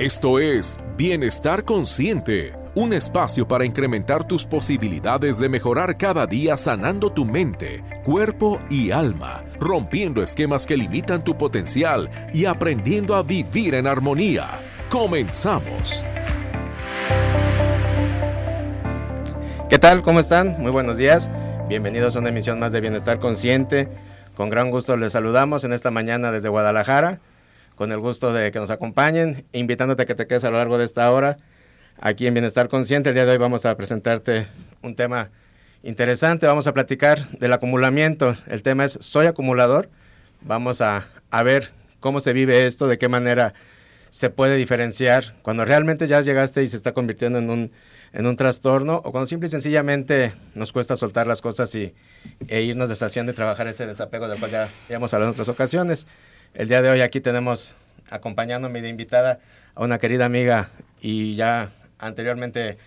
Esto es Bienestar Consciente, un espacio para incrementar tus posibilidades de mejorar cada día sanando tu mente, cuerpo y alma, rompiendo esquemas que limitan tu potencial y aprendiendo a vivir en armonía. Comenzamos. ¿Qué tal? ¿Cómo están? Muy buenos días. Bienvenidos a una emisión más de Bienestar Consciente. Con gran gusto les saludamos en esta mañana desde Guadalajara con el gusto de que nos acompañen, invitándote a que te quedes a lo largo de esta hora aquí en Bienestar Consciente. El día de hoy vamos a presentarte un tema interesante, vamos a platicar del acumulamiento. El tema es Soy acumulador. Vamos a, a ver cómo se vive esto, de qué manera se puede diferenciar cuando realmente ya llegaste y se está convirtiendo en un, en un trastorno o cuando simple y sencillamente nos cuesta soltar las cosas y, e irnos deshaciendo y trabajar ese desapego del cual ya, ya hemos hablado en otras ocasiones. El día de hoy aquí tenemos acompañándome de invitada a una querida amiga y ya anteriormente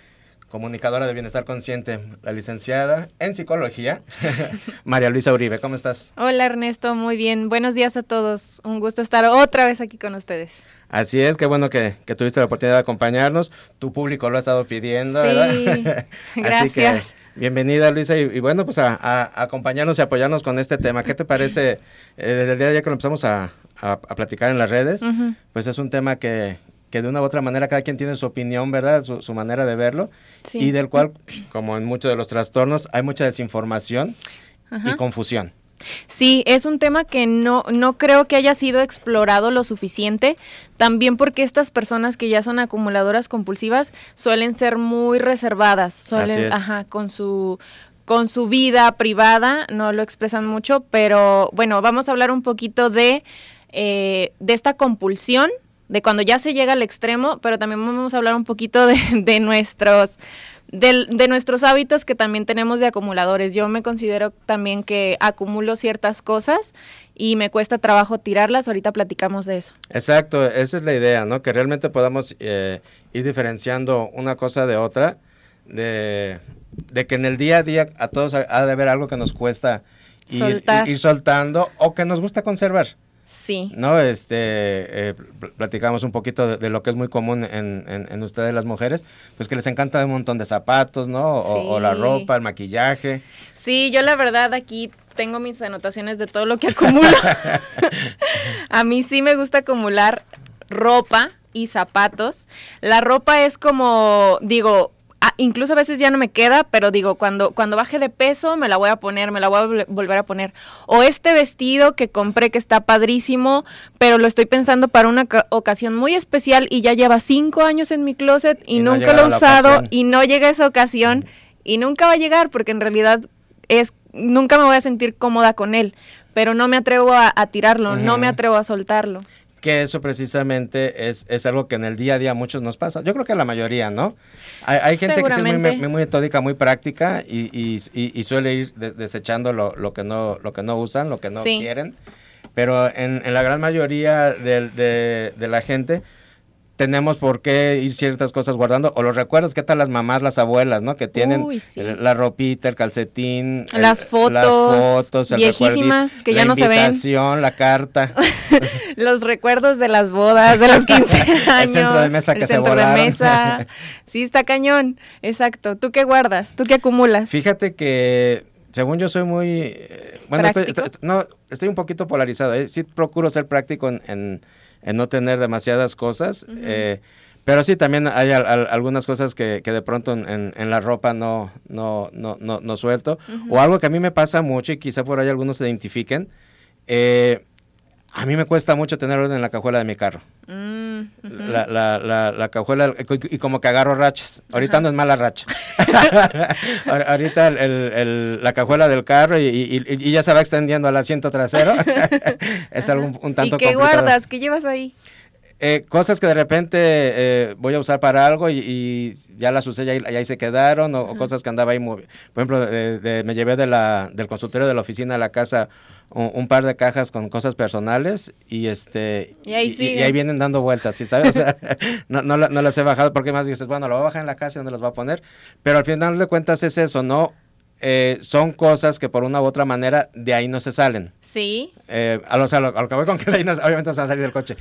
comunicadora de Bienestar Consciente, la licenciada en psicología, María Luisa Uribe. ¿Cómo estás? Hola Ernesto, muy bien. Buenos días a todos. Un gusto estar otra vez aquí con ustedes. Así es, qué bueno que, tuviste la oportunidad de acompañarnos. Tu público lo ha estado pidiendo, sí, gracias. Bienvenida Luisa y, bueno, pues a, acompañarnos y apoyarnos con este tema. ¿Qué te parece eh, desde el día de ayer que lo empezamos a, platicar en las redes? Pues es un tema que, que, de una u otra manera cada quien tiene su opinión, ¿verdad? Su, manera de verlo y del cual, como en muchos de los trastornos, hay mucha desinformación y confusión. Sí, es un tema que no, no creo que haya sido explorado lo suficiente, también porque estas personas que ya son acumuladoras compulsivas suelen ser muy reservadas, suelen, ajá, con su con su vida privada, no lo expresan mucho, pero bueno, vamos a hablar un poquito de, eh, de esta compulsión, de cuando ya se llega al extremo, pero también vamos a hablar un poquito de, de nuestros de, nuestros hábitos que también tenemos de acumuladores. Yo me considero también que acumulo ciertas cosas y me cuesta trabajo tirarlas. Ahorita platicamos de eso. Exacto, esa es la idea, ¿no? Que realmente podamos eh, ir diferenciando una cosa de otra, de, que en el día a día a todos ha de haber algo que nos cuesta ir, ir soltando o que nos gusta conservar. Sí. ¿No? Este, eh, platicamos un poquito de, lo que es muy común en, en, ustedes las mujeres, pues que les encanta un montón de zapatos, ¿no? O, la ropa, el maquillaje. Sí, yo la verdad aquí tengo mis anotaciones de todo lo que acumulo. a mí sí me gusta acumular ropa y zapatos. La ropa es como, digo, Ah, incluso a veces ya no me queda, pero digo, cuando, cuando baje de peso me la voy a poner, me la voy a volver a poner. O este vestido que compré que está padrísimo, pero lo estoy pensando para una ocasión muy especial y ya lleva cinco años en mi closet y, nunca lo he usado y no llega esa ocasión y nunca va a llegar porque en realidad es, nunca me voy a sentir cómoda con él, pero no me atrevo a, tirarlo, no me atrevo a soltarlo que eso precisamente es, es, algo que en el día a día a muchos nos pasa. Yo creo que a la mayoría, ¿no? Hay, gente que es muy, muy, metódica, muy práctica y, y, suele ir desechando lo, lo, que no, lo que no usan, lo que no quieren. Pero en, en, la gran mayoría de, de, de la gente, tenemos por qué ir ciertas cosas guardando, o los recuerdos, ¿qué tal las mamás, las abuelas, ¿no? Que tienen la ropita, el calcetín, las fotos, las fotos viejísimas que ya no se ven, la carta, los recuerdos de las bodas, de los 15 años, el centro de mesa que el centro de mesa, sí está cañón, exacto. ¿Tú qué guardas? ¿Tú qué acumulas? Fíjate que según yo soy muy, eh, bueno, estoy, no, estoy un poquito polarizado, ¿eh? sí procuro ser práctico en en no tener demasiadas cosas. Eh, pero sí, también hay algunas cosas que, que de pronto en, en, la ropa no, no, no, no, no suelto. O algo que a mí me pasa mucho y quizá por ahí algunos se identifiquen. Eh, a mí me cuesta mucho tener orden en la cajuela de mi carro. Mm, la, la, la, cajuela, y como que agarro rachas. Ahorita no es mala racha. Ahorita el, la cajuela del carro y, ya se va extendiendo al asiento trasero. es algo un, tanto ¿Y qué guardas? ¿Qué llevas ahí? Eh, cosas que de repente eh, voy a usar para algo y, ya las usé y ahí, se quedaron, o, cosas que andaba ahí. Por ejemplo, me llevé de la, del consultorio de la oficina a la casa un, par de cajas con cosas personales y este y ahí, y, ahí vienen dando vueltas, ¿sí sabes? O sea, no, no, las he bajado porque más dices, bueno, lo voy a bajar en la casa y dónde las voy a poner, pero al final de cuentas es eso, ¿no? eh, son cosas que por una u otra manera de ahí no se salen. Sí. Eh, a, lo, o sea, lo- a lo que voy con que de ahí no- obviamente no se van a salir del coche.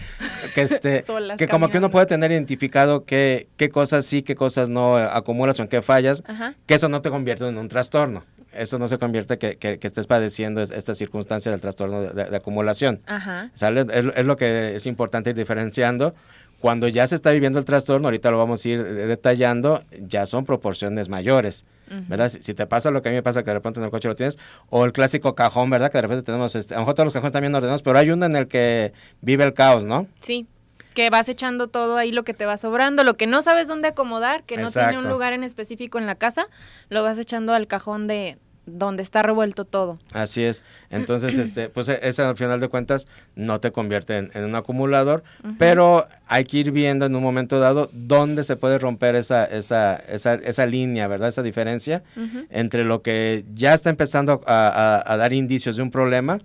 Que, este, que como que uno puede tener identificado qué, qué cosas sí, qué cosas no acumulas o en qué fallas, Ajá. que eso no te convierte en un trastorno. Eso no se convierte que, que- que estés padeciendo es- esta circunstancia del trastorno de, de- de acumulación. Ajá. ¿Sale? Es, es lo que es importante ir diferenciando. Cuando ya se está viviendo el trastorno, ahorita lo vamos a ir detallando, ya son proporciones mayores, ¿verdad? Si, si te pasa lo que a mí me pasa, que de repente en el coche lo tienes, o el clásico cajón, ¿verdad? Que de repente tenemos, este, a lo mejor todos los cajones están bien ordenados, pero hay uno en el que vive el caos, ¿no? Sí. Que vas echando todo ahí lo que te va sobrando, lo que no sabes dónde acomodar, que no tiene un lugar en específico en la casa, lo vas echando al cajón de donde está revuelto todo. Así es. Entonces, este, pues e- ese al final de cuentas no te convierte en, en un acumulador, pero hay que ir viendo en un momento dado dónde se puede romper esa, esa, esa, esa línea, ¿verdad? Esa diferencia entre lo que ya está empezando a, a- a dar indicios de un problema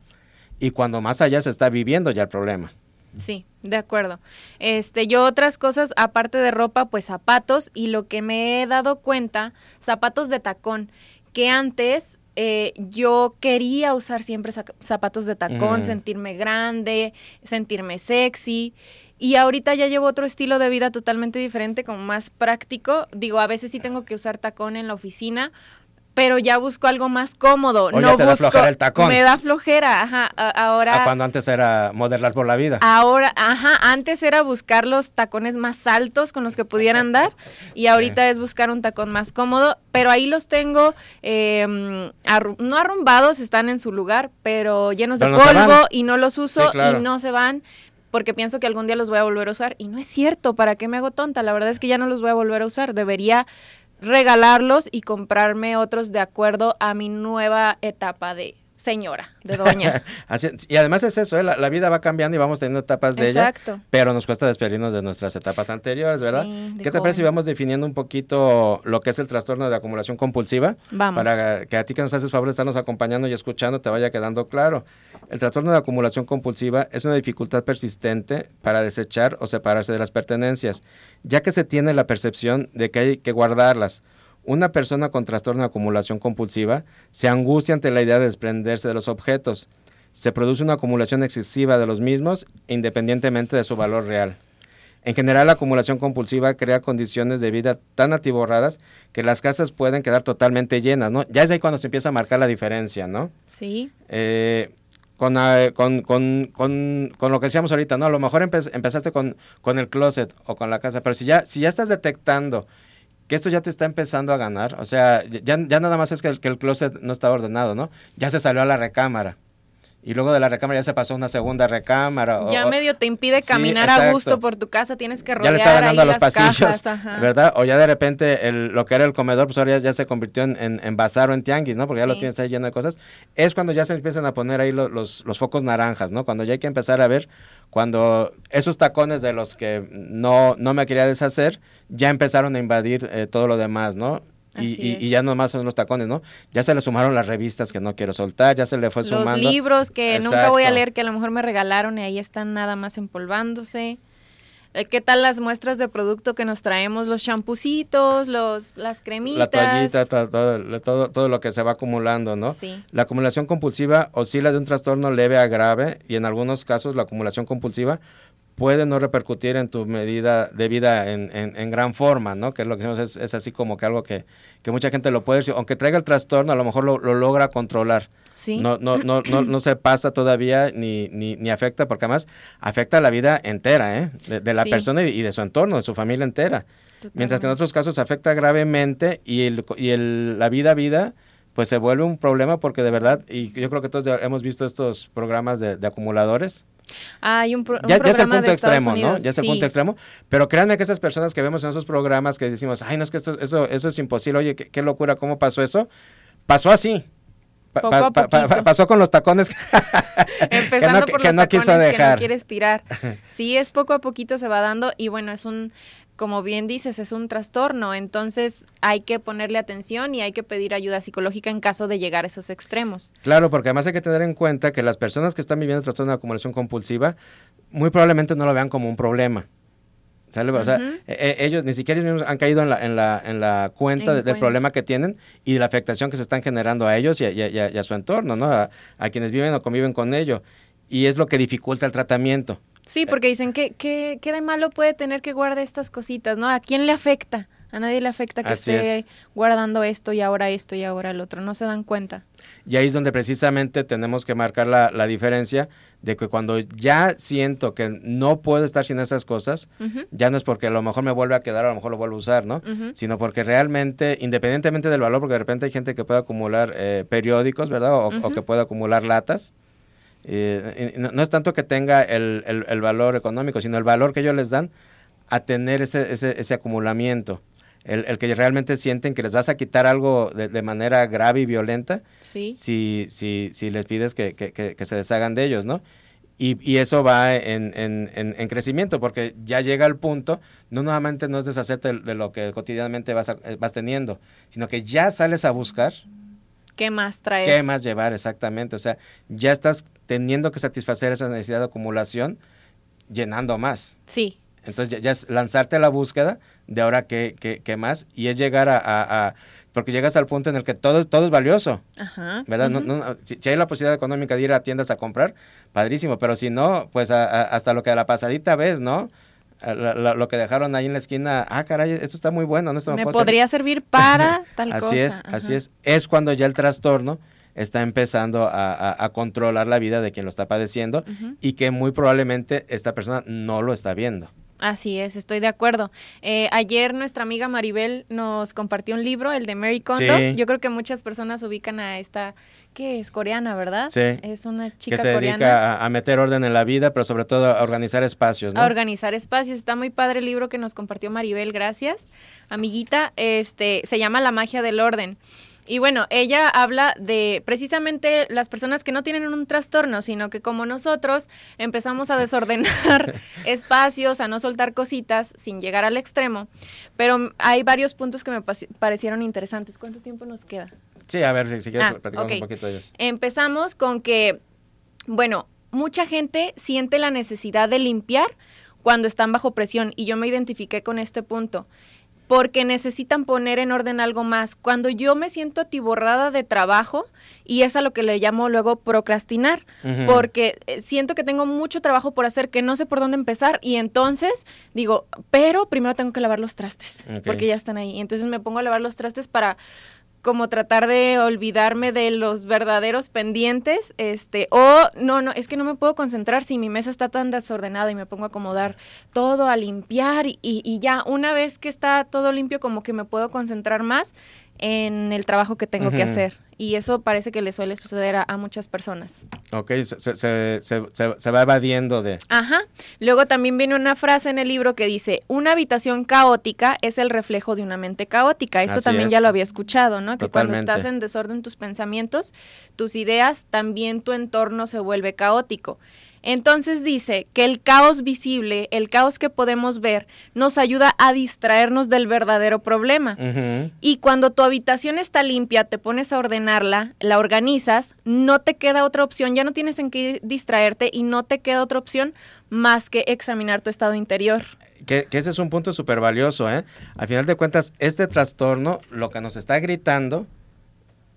y cuando más allá se está viviendo ya el problema. Sí, de acuerdo. Este, yo otras cosas, aparte de ropa, pues zapatos, y lo que me he dado cuenta, zapatos de tacón, que antes eh, yo quería usar siempre zapatos de tacón, Mm. sentirme grande, sentirme sexy. Y ahorita ya llevo otro estilo de vida totalmente diferente, como más práctico. Digo, a veces sí tengo que usar tacón en la oficina, pero ya busco algo más cómodo. O no te da busco, flojera el tacón. Me da flojera, ajá. a- ahora A cuando antes era modelar por la vida. Ahora, ajá, antes era buscar los tacones más altos con los que pudieran dar y ahorita es buscar un tacón más cómodo, pero ahí los tengo eh, arru- no arrumbados, están en su lugar, pero llenos de no polvo y no los uso Sí, claro. y no se van porque pienso que algún día los voy a volver a usar y no es cierto, ¿para qué me hago tonta? La verdad es que ya no los voy a volver a usar, debería regalarlos y comprarme otros de acuerdo a mi nueva etapa de señora, de doña. Así- y además es eso, ¿eh? la, la vida va cambiando y vamos teniendo etapas de ella. Pero nos cuesta despedirnos de nuestras etapas anteriores, ¿verdad? Sí, ¿Qué te parece si vamos definiendo un poquito lo que es el trastorno de acumulación compulsiva? Vamos. Para que a ti que nos haces favor de estarnos acompañando y escuchando te vaya quedando claro. El trastorno de acumulación compulsiva es una dificultad persistente para desechar o separarse de las pertenencias, ya que se tiene la percepción de que hay que guardarlas. Una persona con trastorno de acumulación compulsiva se angustia ante la idea de desprenderse de los objetos. Se produce una acumulación excesiva de los mismos independientemente de su valor real. En general, la acumulación compulsiva crea condiciones de vida tan atiborradas que las casas pueden quedar totalmente llenas, ¿no? Ya es ahí cuando se empieza a marcar la diferencia, ¿no? Sí. Eh, con, eh, con, con, con, con lo que decíamos ahorita, ¿no? A lo mejor empe- empezaste con, con el closet o con la casa, pero si ya, si ya estás detectando que esto ya te está empezando a ganar, o sea, ya, ya nada más es que el, que el closet no está ordenado, ¿no? Ya se salió a la recámara. Y luego de la recámara ya se pasó a una segunda recámara. Ya o- medio te impide Sí, caminar a gusto por tu casa, tienes que ya rodear le está ganando ahí a los pasillos, cajas. ¿verdad? O ya de repente el- lo que era el comedor, pues ahora ya, ya se convirtió en, en, en bazar o en tianguis, ¿no? Porque ya lo tienes ahí lleno de cosas. Es cuando ya se empiezan a poner ahí lo- los, los focos naranjas, ¿no? Cuando ya hay que empezar a ver, cuando esos tacones de los que no, no me quería deshacer, ya empezaron a invadir eh, todo lo demás, ¿no? Y, y- ya no más son los tacones, ¿no? Ya se le sumaron las revistas que no quiero soltar, ya se le fue Los sumando. libros que nunca voy a leer, que a lo mejor me regalaron y ahí están nada más empolvándose. Eh, ¿Qué tal las muestras de producto que nos traemos? Los champucitos, los, las cremitas. La toallita, to- todo, todo, todo lo que se va acumulando, ¿no? Sí. La acumulación compulsiva oscila de un trastorno leve a grave y en algunos casos la acumulación compulsiva puede no repercutir en tu medida de vida en, en- en gran forma, ¿no? Que es lo que decimos, es, es así como que algo que, que mucha gente lo puede decir, aunque traiga el trastorno, a lo mejor lo, lo logra controlar. Sí. No, no, no, no, no se pasa todavía ni, ni, ni afecta, porque además afecta a la vida entera, ¿eh? De, de la Sí. persona y, de su entorno, de su familia entera. Mientras que en otros casos afecta gravemente y, el, y el, la vida vida pues se vuelve un problema porque de verdad, y yo creo que todos hemos visto estos programas de, de acumuladores, Hay un, pro- un ya, ya es el programa punto extremo, ¿no? Ya es el punto extremo, pero créanme que esas personas que vemos en esos programas que decimos, ay, no es que esto, eso, eso es imposible, oye, qué, qué locura, ¿cómo pasó eso? Pasó así. Pa- Poco pa- a pa- pa- poquito. pasó con los tacones Empezando que no, por que los no quiso que dejar. no quieres tirar. Sí, es poco a poquito se va dando y bueno, es un, como bien dices, es un trastorno. Entonces hay que ponerle atención y hay que pedir ayuda psicológica en caso de llegar a esos extremos. Claro, porque además hay que tener en cuenta que las personas que están viviendo trastorno de acumulación compulsiva muy probablemente no lo vean como un problema. ¿Sale? O sea, e- e- ellos ni siquiera ellos mismos han caído en la, en la, en la cuenta En de- del problema que tienen y de la afectación que se están generando a ellos y a, y a- y a- y a su entorno, ¿no? A, a quienes viven o conviven con ello. Y es lo que dificulta el tratamiento. Sí, porque dicen que qué qué de malo puede tener que guardar estas cositas, ¿no? ¿A quién le afecta? A nadie le afecta que Así esté es. guardando esto y ahora esto y ahora el otro. No se dan cuenta. Y ahí es donde precisamente tenemos que marcar la, la diferencia de que cuando ya siento que no puedo estar sin esas cosas, ya no es porque a lo mejor me vuelve a quedar, a lo mejor lo vuelvo a usar, ¿no? Sino porque realmente, independientemente del valor, porque de repente hay gente que puede acumular eh, periódicos, ¿verdad? O, o que puede acumular latas. Eh, no, no es tanto que tenga el, el- el valor económico, sino el valor que ellos les dan a tener ese, ese, ese acumulamiento. El, el que realmente sienten que les vas a quitar algo de, de manera grave y violenta Sí. si, si, si les pides que, que- que- que se deshagan de ellos, ¿no? Y, y eso va en, en- en- en crecimiento, porque ya llega al punto, no nuevamente no es deshacerte de, de lo que cotidianamente vas, a- vas teniendo, sino que ya sales a buscar ¿Qué más traer? qué más llevar exactamente. O sea, ya estás teniendo que satisfacer esa necesidad de acumulación llenando más. Sí. Entonces ya, ya es lanzarte a la búsqueda de ahora qué, qué, qué más y es llegar a, a- a- Porque llegas al punto en el que todo, todo es valioso. Ajá. ¿verdad? No- no, si, si hay la posibilidad económica de ir a tiendas a comprar, padrísimo, pero si no, pues a- hasta lo que a la pasadita ves, ¿no? A la- la- lo que dejaron ahí en la esquina, ah, caray, esto está muy bueno, ¿no? Esto Me puedo hacer". podría servir para tal Así cosa. es, así es. Es cuando ya el trastorno está empezando a, a- a controlar la vida de quien lo está padeciendo y que muy probablemente esta persona no lo está viendo. Así es, estoy de acuerdo. Eh, ayer nuestra amiga Maribel nos compartió un libro, el de Mary Kondo. Sí. Yo creo que muchas personas ubican a esta, que es coreana, ¿verdad? Sí. Es una chica que se coreana. dedica a, a meter orden en la vida, pero sobre todo a organizar espacios, ¿no? a organizar espacios. Está muy padre el libro que nos compartió Maribel, gracias, amiguita. Este se llama La magia del orden. Y bueno, ella habla de precisamente las personas que no tienen un trastorno, sino que como nosotros empezamos a desordenar espacios, a no soltar cositas sin llegar al extremo. Pero hay varios puntos que me parecieron interesantes. ¿Cuánto tiempo nos queda? Sí, a ver, si, si quieres Ah, platicamos un poquito de ellos. Empezamos con que, bueno, mucha gente siente la necesidad de limpiar cuando están bajo presión y yo me identifiqué con este punto porque necesitan poner en orden algo más. Cuando yo me siento atiborrada de trabajo, y es a lo que le llamo luego procrastinar, porque eh, siento que tengo mucho trabajo por hacer, que no sé por dónde empezar, y entonces digo, pero primero tengo que lavar los trastes, porque ya están ahí. Entonces me pongo a lavar los trastes para como tratar de olvidarme de los verdaderos pendientes, este, o no, no, es que no me puedo concentrar si mi mesa está tan desordenada y me pongo a acomodar todo, a limpiar y, y ya una vez que está todo limpio como que me puedo concentrar más en el trabajo que tengo que hacer. Y eso parece que le suele suceder a, a muchas personas. Ok, se, se, se, se- va evadiendo de... Ajá. Luego también viene una frase en el libro que dice, una habitación caótica es el reflejo de una mente caótica. Esto Así también es. ya lo había escuchado, ¿no? Que cuando estás en desorden tus pensamientos, tus ideas, también tu entorno se vuelve caótico. Entonces dice que el caos visible, el caos que podemos ver, nos ayuda a distraernos del verdadero problema. Y cuando tu habitación está limpia, te pones a ordenarla, la organizas, no te queda otra opción, ya no tienes en qué distraerte y no te queda otra opción más que examinar tu estado interior. Que, que ese es un punto súper valioso, ¿eh? Al final de cuentas, este trastorno, lo que nos está gritando,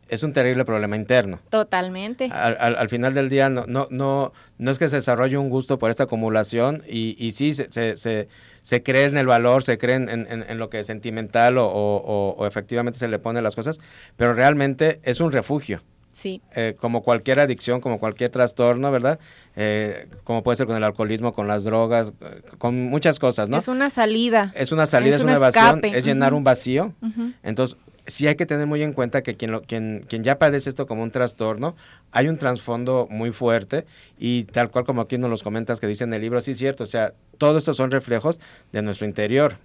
es un terrible problema interno. Totalmente. Al, al- al final del día, no, no, no, no es que se desarrolle un gusto por esta acumulación y, y sí, se, se, se, se cree en el valor, se cree en, en- en lo que es sentimental o, o- efectivamente se le pone las cosas, pero realmente es un refugio. Sí. eh, como cualquier adicción, como cualquier trastorno, ¿verdad? Eh, como puede ser con el alcoholismo, con las drogas, eh, con muchas cosas, ¿no? Es una salida. Es una salida, es es, un una evasión, es llenar un vacío. Entonces, sí hay que tener muy en cuenta que quien, lo, quien, quien ya padece esto como un trastorno, hay un trasfondo muy fuerte y tal cual como aquí nos los comentas que dice en el libro, sí es cierto, o sea, todo esto son reflejos de nuestro interior.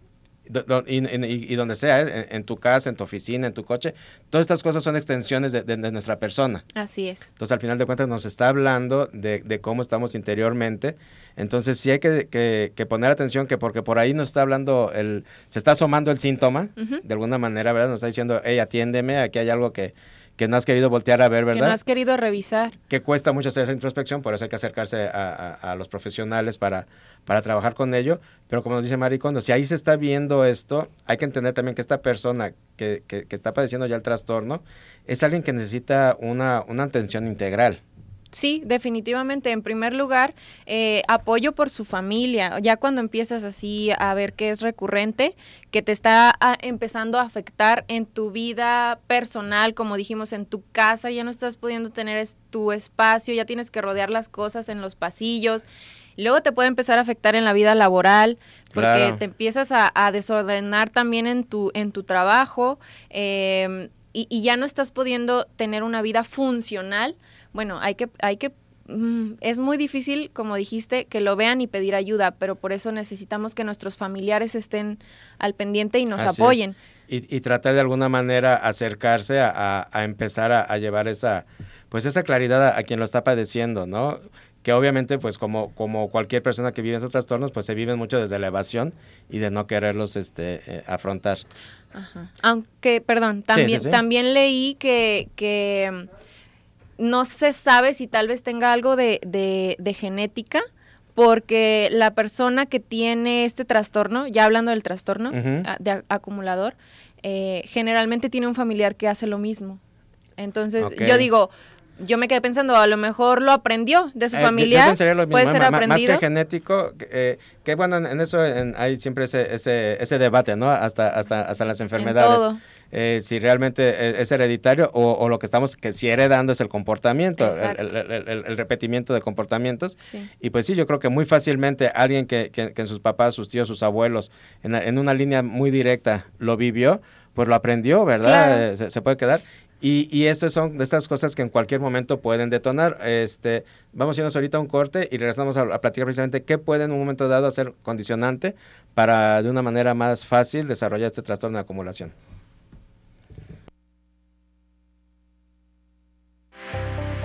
Y, y- y donde sea, ¿eh? en, en tu casa, en tu oficina, en tu coche, todas estas cosas son extensiones de- de- de nuestra persona. Así es. Entonces, al final de cuentas, nos está hablando de, de cómo estamos interiormente. Entonces, sí hay que, que- que poner atención, que porque por ahí nos está hablando, el, se está asomando el síntoma, de alguna manera, ¿verdad? Nos está diciendo, hey, atiéndeme, aquí hay algo que, que no has querido voltear a ver, ¿verdad? Que no has querido revisar. Que cuesta mucho hacer esa introspección, por eso hay que acercarse a, los profesionales para, para trabajar con ello. Pero como nos dice Maricondo, si ahí se está viendo esto, hay que entender también que esta persona que, que, que está padeciendo ya el trastorno es alguien que necesita una, una atención integral. Sí, definitivamente. En primer lugar, eh, apoyo por su familia. Ya cuando empiezas así a ver que es recurrente, que te está ah, empezando a afectar en tu vida personal, como dijimos, en tu casa, ya no estás pudiendo tener tu espacio, ya tienes que rodear las cosas en los pasillos. Luego te puede empezar a afectar en la vida laboral, porque te empiezas a, desordenar también en tu, en tu trabajo eh, y, y ya no estás pudiendo tener una vida funcional bueno, hay que, hay que mm, es muy difícil, como dijiste, que lo vean y pedir ayuda, pero por eso necesitamos que nuestros familiares estén al pendiente y nos apoyen. Y, tratar de alguna manera acercarse a, empezar a, llevar esa, pues esa claridad a, quien lo está padeciendo, ¿no? Que obviamente, pues como, como cualquier persona que vive esos trastornos, pues se viven mucho desde la evasión y de no quererlos este, eh, afrontar. Aunque, perdón, también, también leí que, que no se sabe si tal vez tenga algo de, de, genética, porque la persona que tiene este trastorno, ya hablando del trastorno de acumulador, eh, generalmente tiene un familiar que hace lo mismo. Entonces, yo digo, yo me quedé pensando, a lo mejor lo aprendió de su eh, familia. Puede ser aprendido. Más que genético, eh, que bueno, en eso hay siempre ese, ese, ese debate, ¿no? Hasta, hasta, hasta las enfermedades. Eh, si realmente e, es hereditario o, lo que estamos, que si heredando es el comportamiento, el, repetimiento de comportamientos. Y pues sí, yo creo que muy fácilmente alguien que, que, en sus papás, sus tíos, sus abuelos, en, en, una línea muy directa lo vivió, pues lo aprendió, ¿verdad? Se, se, puede quedar. Y, y esto son de estas cosas que en cualquier momento pueden detonar. Este, vamos a irnos ahorita a un corte y regresamos a, a, platicar precisamente qué puede en un momento dado hacer condicionante para de una manera más fácil desarrollar este trastorno de acumulación.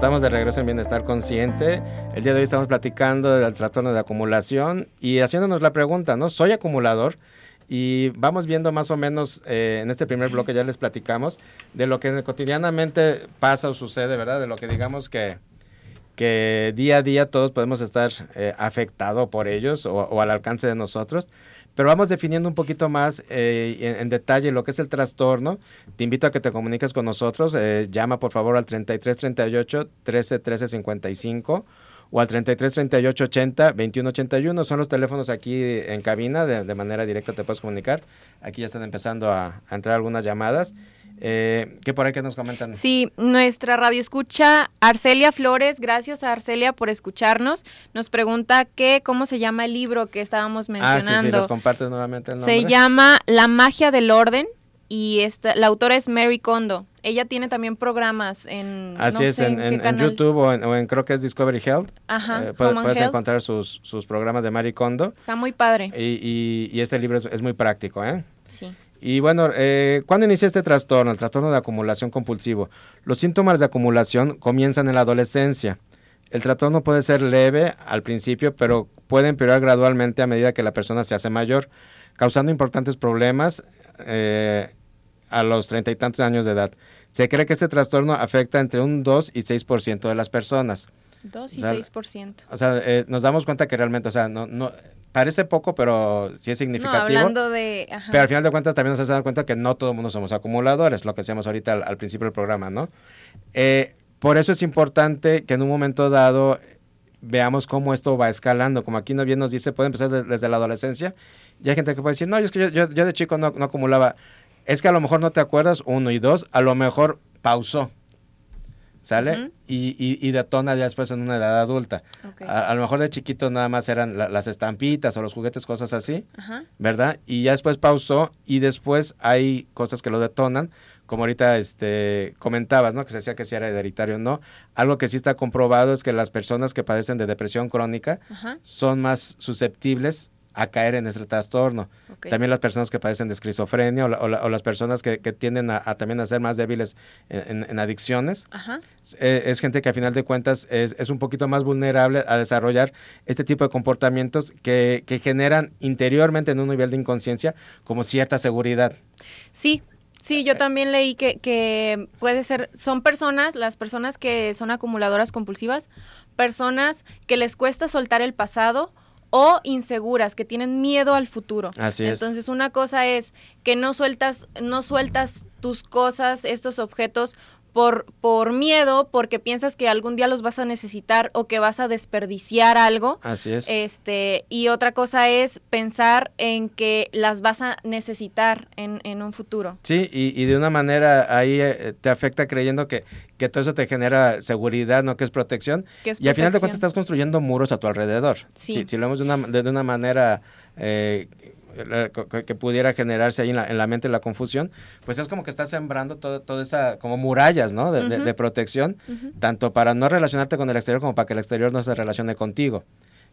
Estamos de regreso en Bienestar Consciente. El día de hoy estamos platicando del trastorno de acumulación y haciéndonos la pregunta, ¿no? ¿Soy acumulador? Y vamos viendo más o menos eh, en este primer bloque ya les platicamos de lo que cotidianamente pasa o sucede, ¿verdad? De lo que digamos que, que día a día todos podemos estar eh, afectados por ellos o, al alcance de nosotros. Pero vamos definiendo un poquito más eh, en, detalle lo que es el trastorno. Te invito a que te comuniques con nosotros. Eh, llama por favor al 3338 13 13 55 o al 33 38 80 21 81. Son los teléfonos aquí en cabina. De, manera directa te puedes comunicar. Aquí ya están empezando a, a entrar algunas llamadas. Eh, ¿Qué por ahí que nos comentan? Sí, nuestra radio escucha Arcelia Flores, gracias a Arcelia por escucharnos. Nos pregunta qué, cómo se llama el libro que estábamos mencionando. Ah, sí, sí, compartes nuevamente el nombre. Se llama La magia del orden y esta, la autora es Mary Kondo. Ella tiene también programas en. Así es, en, YouTube o en, creo que es Discovery Health. Ajá. Eh, puedes, encontrar sus, sus, programas de Mary Kondo. Está muy padre. Y, y, este libro es, es, muy práctico, ¿eh? Sí. Y bueno, eh, ¿cuándo inicia este trastorno, el trastorno de acumulación compulsivo? Los síntomas de acumulación comienzan en la adolescencia. El trastorno puede ser leve al principio, pero puede empeorar gradualmente a medida que la persona se hace mayor, causando importantes problemas eh, a los treinta y tantos años de edad. Se cree que este trastorno afecta entre un 2 y 6% de las personas. 2 y 6%. O sea, eh, nos damos cuenta que realmente, o sea, no, no, parece poco, pero sí es significativo. hablando de... Pero al final de cuentas también nos has dado cuenta que no todo el mundo somos acumuladores, lo que decíamos ahorita al, principio del programa, ¿no? Eh, por eso es importante que en un momento dado veamos cómo esto va escalando. Como aquí bien nos dice, puede empezar desde, la adolescencia. Y hay gente que puede decir, no, es que yo, yo, de chico no, no acumulaba. Es que a lo mejor no te acuerdas, uno y dos, a lo mejor pausó ¿sale? y, y, detona ya después en una edad adulta. A, lo mejor de chiquito nada más eran las estampitas o los juguetes, cosas así, ¿verdad? Y ya después pausó y después hay cosas que lo detonan, como ahorita este, comentabas, ¿no? Que se decía que si era hereditario, no. Algo que sí está comprobado es que las personas que padecen de depresión crónica son más susceptibles a caer en este trastorno. También las personas que padecen de esquizofrenia o, las personas que, tienden a, también a ser más débiles en, adicciones. Eh, es gente que a final de cuentas es, un poquito más vulnerable a desarrollar este tipo de comportamientos que, generan interiormente en un nivel de inconsciencia como cierta seguridad. Sí, Sí, yo también leí que, que, puede ser, son personas, las personas que son acumuladoras compulsivas, personas que les cuesta soltar el pasado o inseguras, que tienen miedo al futuro. Así es. Entonces, una cosa es que no sueltas, no sueltas tus cosas, estos objetos por, por miedo, porque piensas que algún día los vas a necesitar o que vas a desperdiciar algo. Así es. Este, y otra cosa es pensar en que las vas a necesitar en, en un futuro. Sí, y, y, de una manera ahí eh, te afecta creyendo que, que todo eso te genera seguridad, ¿no? Que es protección. y al final de cuentas estás construyendo muros a tu alrededor. Sí. Si, lo vemos de una, de, una manera... Eh, que pudiera generarse ahí en la, en la, mente la confusión, pues es como que estás sembrando todo, toda esa, como murallas, ¿no? De, protección, tanto para no relacionarte con el exterior como para que el exterior no se relacione contigo.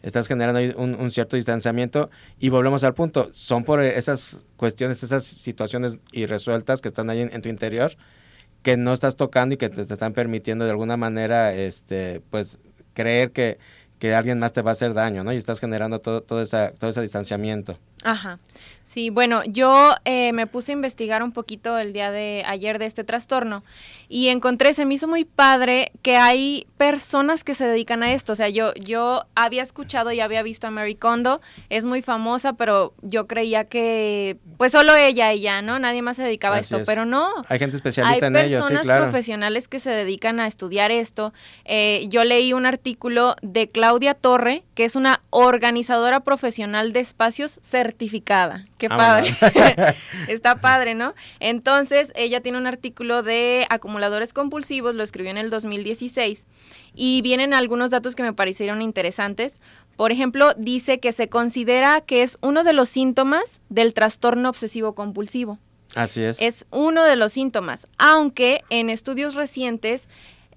Estás generando ahí un, cierto distanciamiento y volvemos al punto, son por esas cuestiones, esas situaciones irresueltas que están ahí en, tu interior, que no estás tocando y que te, te, están permitiendo de alguna manera, este, pues, creer que, que alguien más te va a hacer daño, ¿no? Y estás generando todo, todo, esa, todo ese distanciamiento. Ajá. Sí, bueno, yo eh, me puse a investigar un poquito el día de ayer de este trastorno y encontré, se me hizo muy padre que hay personas que se dedican a esto. O sea, yo, yo había escuchado y había visto a Mary Kondo, es muy famosa, pero yo creía que, pues solo ella y ya, ¿no? Nadie más se dedicaba a esto, pero no. Hay gente especialista en ello, sí, claro. personas profesionales que se dedican a estudiar esto. Eh, yo leí un artículo de Claudia Torre, que es una organizadora profesional de espacios certificada. Qué padre. Está padre, ¿no? Entonces, ella tiene un artículo de acumuladores compulsivos, lo escribió en el 2016, y vienen algunos datos que me parecieron interesantes. Por ejemplo, dice que se considera que es uno de los síntomas del trastorno obsesivo compulsivo. Así es. Es uno de los síntomas, aunque en estudios recientes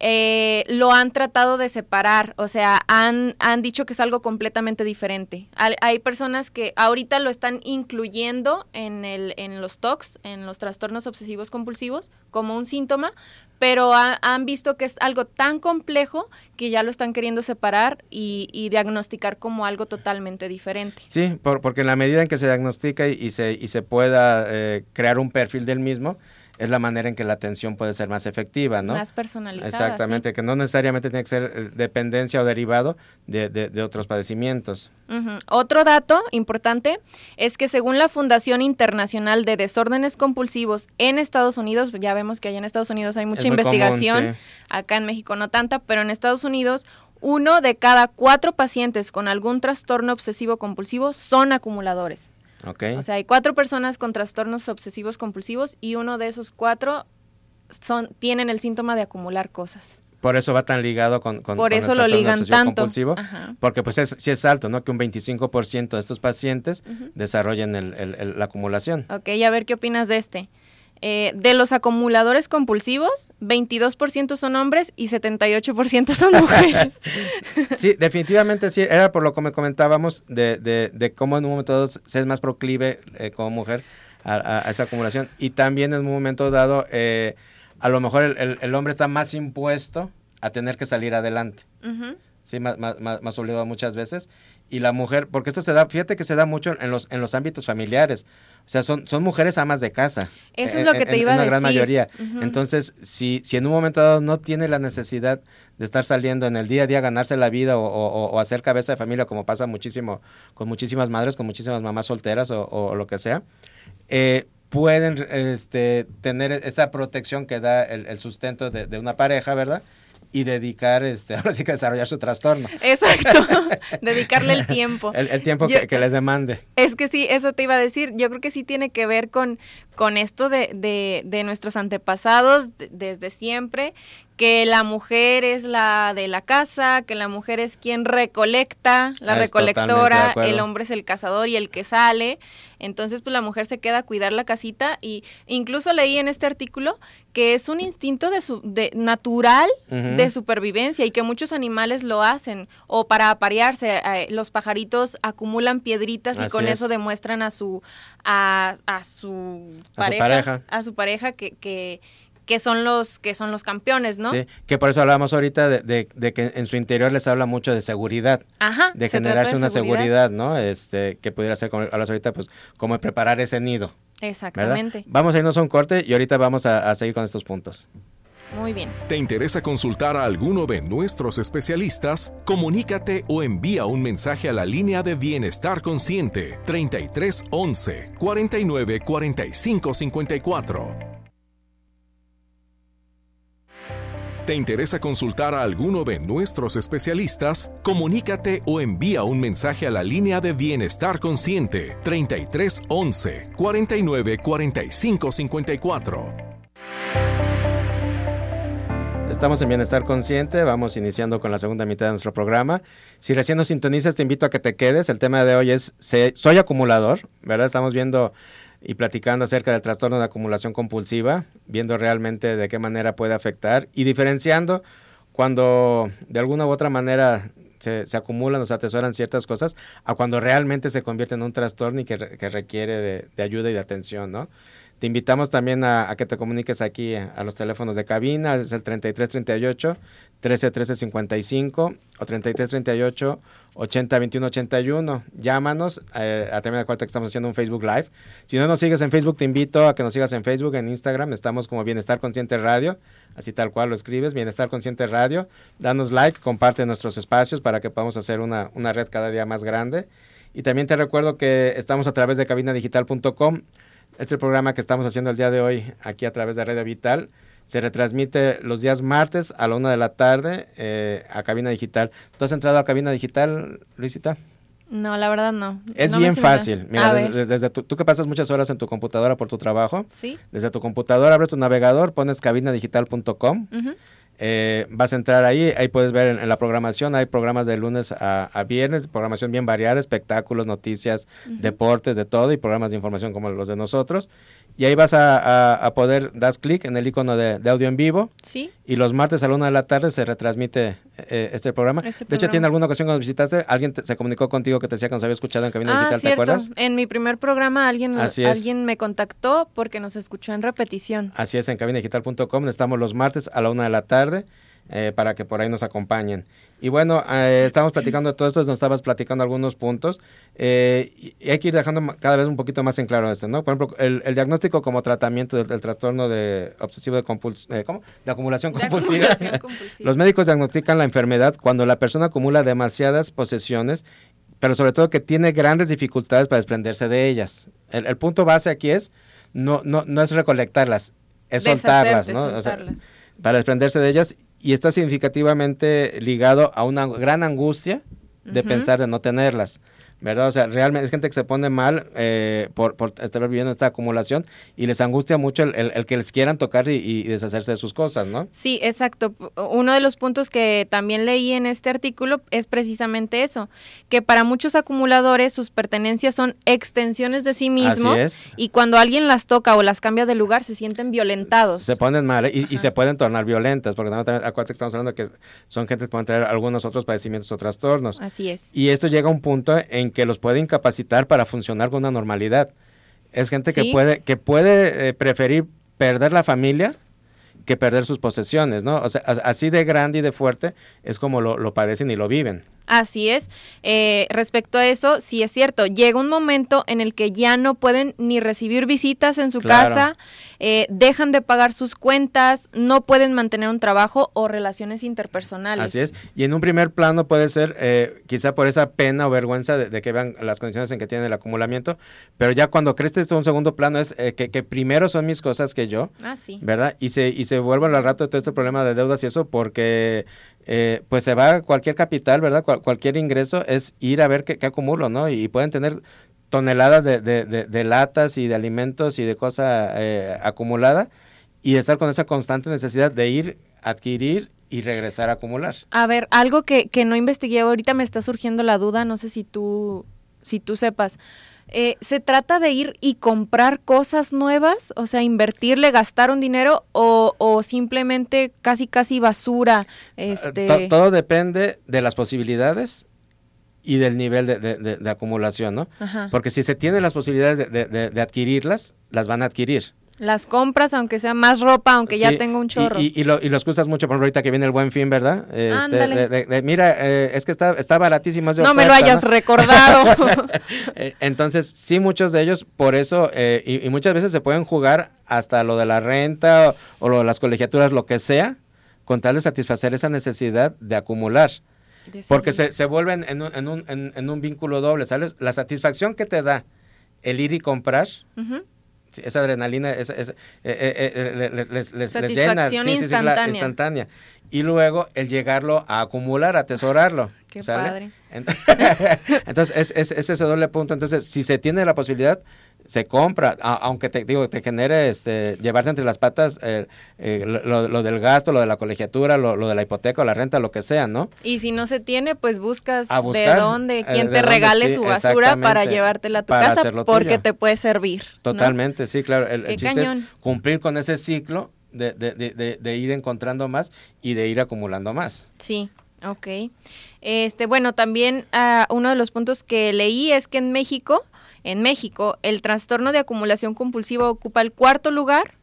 eh, lo han tratado de separar, o sea, han, han dicho que es algo completamente diferente. Hay, personas que ahorita lo están incluyendo en, el, en los TOCs, en los trastornos obsesivos compulsivos, como un síntoma, pero han visto que es algo tan complejo que ya lo están queriendo separar y, diagnosticar como algo totalmente diferente. Sí, porque en la medida en que se diagnostica y, se, y se pueda eh, crear un perfil del mismo, es la manera en que la atención puede ser más efectiva, ¿no? Más personalizada. Exactamente, que no necesariamente tiene que ser eh, dependencia o derivado de, de, otros padecimientos. Otro dato importante es que según la Fundación Internacional de Desórdenes Compulsivos en Estados Unidos, ya vemos que allá en Estados Unidos hay mucha investigación, acá en México no tanta, pero en Estados Unidos uno de cada cuatro pacientes con algún trastorno obsesivo compulsivo son acumuladores. O sea, hay cuatro personas con trastornos obsesivos compulsivos y uno de esos cuatro son, tienen el síntoma de acumular cosas. Por eso va tan ligado con, con Por eso lo ligan tanto. Compulsivo, porque pues es, sí es alto, ¿no? Que un 25% de estos pacientes desarrollen la acumulación. Ok, a ver qué opinas de este. Eh, de los acumuladores compulsivos, 22% son hombres y 78% son mujeres. sí, definitivamente sí. Era por lo que me comentábamos de, de, cómo en un momento dado se es más proclive eh, como mujer a, esa acumulación. Y también en un momento dado, eh, a lo mejor el, hombre está más impuesto a tener que salir adelante. Sí, más, más, más, obligado muchas veces. Y la mujer, porque esto se da, fíjate que se da mucho en los, en los ámbitos familiares. O sea, son, son mujeres amas de casa. Eso es lo que te iba a decir. En gran mayoría. Entonces, si, si en un momento dado no tiene la necesidad de estar saliendo en el día a día, ganarse la vida o, hacer cabeza de familia, como pasa muchísimo con muchísimas madres, con muchísimas mamás solteras o, lo que sea, eh, pueden este, tener esa protección que da el, sustento de, de una pareja, ¿verdad? Y dedicar, este, ahora sí que desarrollar su trastorno. Exacto, dedicarle el tiempo. El, tiempo que, les demande. Es que sí, eso te iba a decir, yo creo que sí tiene que ver con, con esto de, de, de nuestros antepasados desde siempre, que la mujer es la de la casa, que la mujer es quien recolecta, la Ah, recolectora, el hombre es el cazador y el que sale. Entonces, pues la mujer se queda a cuidar la casita y incluso leí en este artículo que es un instinto de su, de, natural de supervivencia y que muchos animales lo hacen o para aparearse. eh, los pajaritos acumulan piedritas y con es. eso demuestran a su a, a su A su pareja, pareja. a su pareja que, que, que son los que son los campeones, ¿no? Sí, que por eso hablamos ahorita de, de- de que en su interior les habla mucho de seguridad, Ajá. de se trata generarse de una seguridad, ¿no? Este, que pudiera ser, como hablas ahorita, pues, como preparar ese nido, ¿verdad? Exactamente. Vamos a irnos a un corte y ahorita vamos a, a seguir con estos puntos. Muy bien. ¿Te interesa consultar a alguno de nuestros especialistas? Comunícate o envía un mensaje a la línea de Bienestar Consciente 33 11 49 45 54. ¿Te interesa consultar a alguno de nuestros especialistas? Comunícate o envía un mensaje a la línea de Bienestar Consciente 33 11 49 45 54. Estamos en Bienestar Consciente, vamos iniciando con la segunda mitad de nuestro programa. Si recién nos sintonizas, te invito a que te quedes. El tema de hoy es Soy acumulador, ¿verdad? Estamos viendo y platicando acerca del trastorno de acumulación compulsiva, viendo realmente de qué manera puede afectar y diferenciando cuando de alguna u otra manera se, acumulan o se atesoran ciertas cosas a cuando realmente se convierte en un trastorno y que requiere de, de ayuda y de atención, ¿no? Te invitamos también a, que te comuniques aquí a, los teléfonos de cabina, es el 3338 131355 o 3338 80 21 81. Llámanos, eh, a de cuenta que estamos haciendo un Facebook Live. Si no nos sigues en Facebook, te invito a que nos sigas en Facebook, en Instagram, estamos como Bienestar Consciente Radio, así tal cual lo escribes, Bienestar Consciente Radio. Danos like, comparte nuestros espacios para que podamos hacer una, una red cada día más grande. Y también te recuerdo que estamos a través de cabinadigital.com. Este programa que estamos haciendo el día de hoy aquí a través de Radio Vital se retransmite los días martes a la una de la tarde eh, a Cabina Digital. ¿Tú has entrado a Cabina Digital, Luisita? No, la verdad no. Es No bien fácil. Mira, desde, tu- tú que pasas muchas horas en tu computadora por tu trabajo, Sí. desde tu computadora abres tu navegador, pones cabinadigital.com, Ujú. Eh, vas a entrar ahí, ahí puedes ver en, en la programación, hay programas de lunes a, a viernes, programación bien variada, espectáculos, noticias, deportes, de todo, y programas de información como los de nosotros. Y ahí vas a, a- a poder, das clic en el icono de, de audio en vivo, Sí. y los martes a la una de la tarde se retransmite eh, este programa. Este de hecho, tiene alguna ocasión cuando visitaste, alguien te- se comunicó contigo que te decía que nos había escuchado en Cabina Ah, Digital, ¿te acuerdas? En mi primer programa alguien, Así es. alguien me contactó porque nos escuchó en repetición. Así es, en cabinadigital.com. Estamos los martes a la una de la tarde eh, para que por ahí nos acompañen. Y bueno, eh, estamos platicando de todo esto, nos estabas platicando algunos puntos eh, y hay que ir dejando cada vez un poquito más en claro esto, ¿no? Por ejemplo, el, el diagnóstico como tratamiento del, del trastorno de obsesivo de, compuls eh, ¿cómo? de acumulación De compulsiva. acumulación compulsiva. Los médicos diagnostican la enfermedad cuando la persona acumula demasiadas posesiones, pero sobre todo que tiene grandes dificultades para desprenderse de ellas. El, el punto base aquí es no, no, no es recolectarlas, es soltarlas, ¿no? O sea, soltarlas. para desprenderse de ellas y está significativamente ligado a una gran angustia de pensar de no tenerlas. ¿Verdad? O sea, realmente es gente que se pone mal eh, por, por estar viviendo esta acumulación y les angustia mucho el, el- el que les quieran tocar y, y deshacerse de sus cosas, ¿no? Sí, exacto. Uno de los puntos que también leí en este artículo es precisamente eso, que para muchos acumuladores sus pertenencias son extensiones de sí mismos y cuando alguien las toca o las cambia de lugar se sienten violentados. Se ponen mal ¿eh? y, y se pueden tornar violentas, porque también, también acuérdate que estamos hablando que son gente que pueden tener algunos otros padecimientos o trastornos. Así es. Y esto llega a un punto en que los puede incapacitar para funcionar con una normalidad. Es gente que puede, que puede eh, preferir perder la familia que perder sus posesiones, ¿no? O sea, as- así de grande y de fuerte es como lo, lo padecen y lo viven. Así es. Eh, respecto a eso, sí es cierto. Llega un momento en el que ya no pueden ni recibir visitas en su Claro. casa, eh, dejan de pagar sus cuentas, no pueden mantener un trabajo o relaciones interpersonales. Así es. Y en un primer plano puede ser eh, quizá por esa pena o vergüenza de, de que vean las condiciones en que tienen el acumulamiento, pero ya cuando crece esto un segundo plano es eh, que, que primero son mis cosas que yo, Ah, sí. ¿verdad? Y se, y se vuelve al rato todo este problema de deudas y eso porque eh, pues se va cualquier capital, ¿verdad? Cual- cualquier ingreso es ir a ver qué, qué acumulo, ¿no? Y, pueden tener toneladas de, de- de- de latas y de alimentos y de cosa eh, acumulada y estar con esa constante necesidad de ir adquirir y regresar a acumular. A ver, algo que, que no investigué, ahorita me está surgiendo la duda, no sé si tú, si tú sepas. Eh, ¿Se trata de ir y comprar cosas nuevas? O sea, invertirle, gastar un dinero o, o simplemente casi casi basura. Este... To- todo depende de las posibilidades y del nivel de, de- de- de acumulación, ¿no? Ajá. Porque si se tienen las posibilidades de, de- de- de adquirirlas, las van a adquirir. Las compras, aunque sea más ropa, aunque ya Sí, tengo un y- chorro. Y, y lo, y los que usas mucho, por ejemplo, ahorita que viene el buen fin, ¿verdad? Este, de- de- de, mira, eh, es que está, está baratísimo. no me lo hayas ¿no? recordado. Eh, Entonces, sí, muchos de ellos, por eso, eh, y, y muchas veces se pueden jugar hasta lo de la renta o, o lo de las colegiaturas, lo que sea, con tal de satisfacer esa necesidad de acumular. Porque se, se vuelven en un, en, un, en, en un vínculo doble, ¿sabes? La satisfacción que te da el ir y comprar. Sí, esa adrenalina, esa, esa- eh, eh, eh, le- les, les- les llena. Satisfacción sí, instantánea. instantánea. Y luego el llegarlo a acumular, a atesorarlo. Qué ¿sale? padre. Ent- Entonces, es, es- es ese doble punto. Entonces, si se tiene la posibilidad, se compra, a- aunque te digo, te genere este, llevarte entre las patas eh, eh, lo, lo del gasto, lo de la colegiatura, lo, lo de la hipoteca o la renta, lo que sea, ¿no? Y si no se tiene, pues buscas A buscar, de dónde, eh, quién de te dónde, regale sí, su basura para llevártela a tu para casa porque tuyo. te puede servir. ¿no? Totalmente, sí, claro. El, el chiste cañón. es cumplir con ese ciclo de, de- de- de- de ir encontrando más y de ir acumulando más. Sí, ok. Este, bueno, también ah, uno de los puntos que leí es que en México, en México, el trastorno de acumulación compulsiva ocupa el cuarto lugar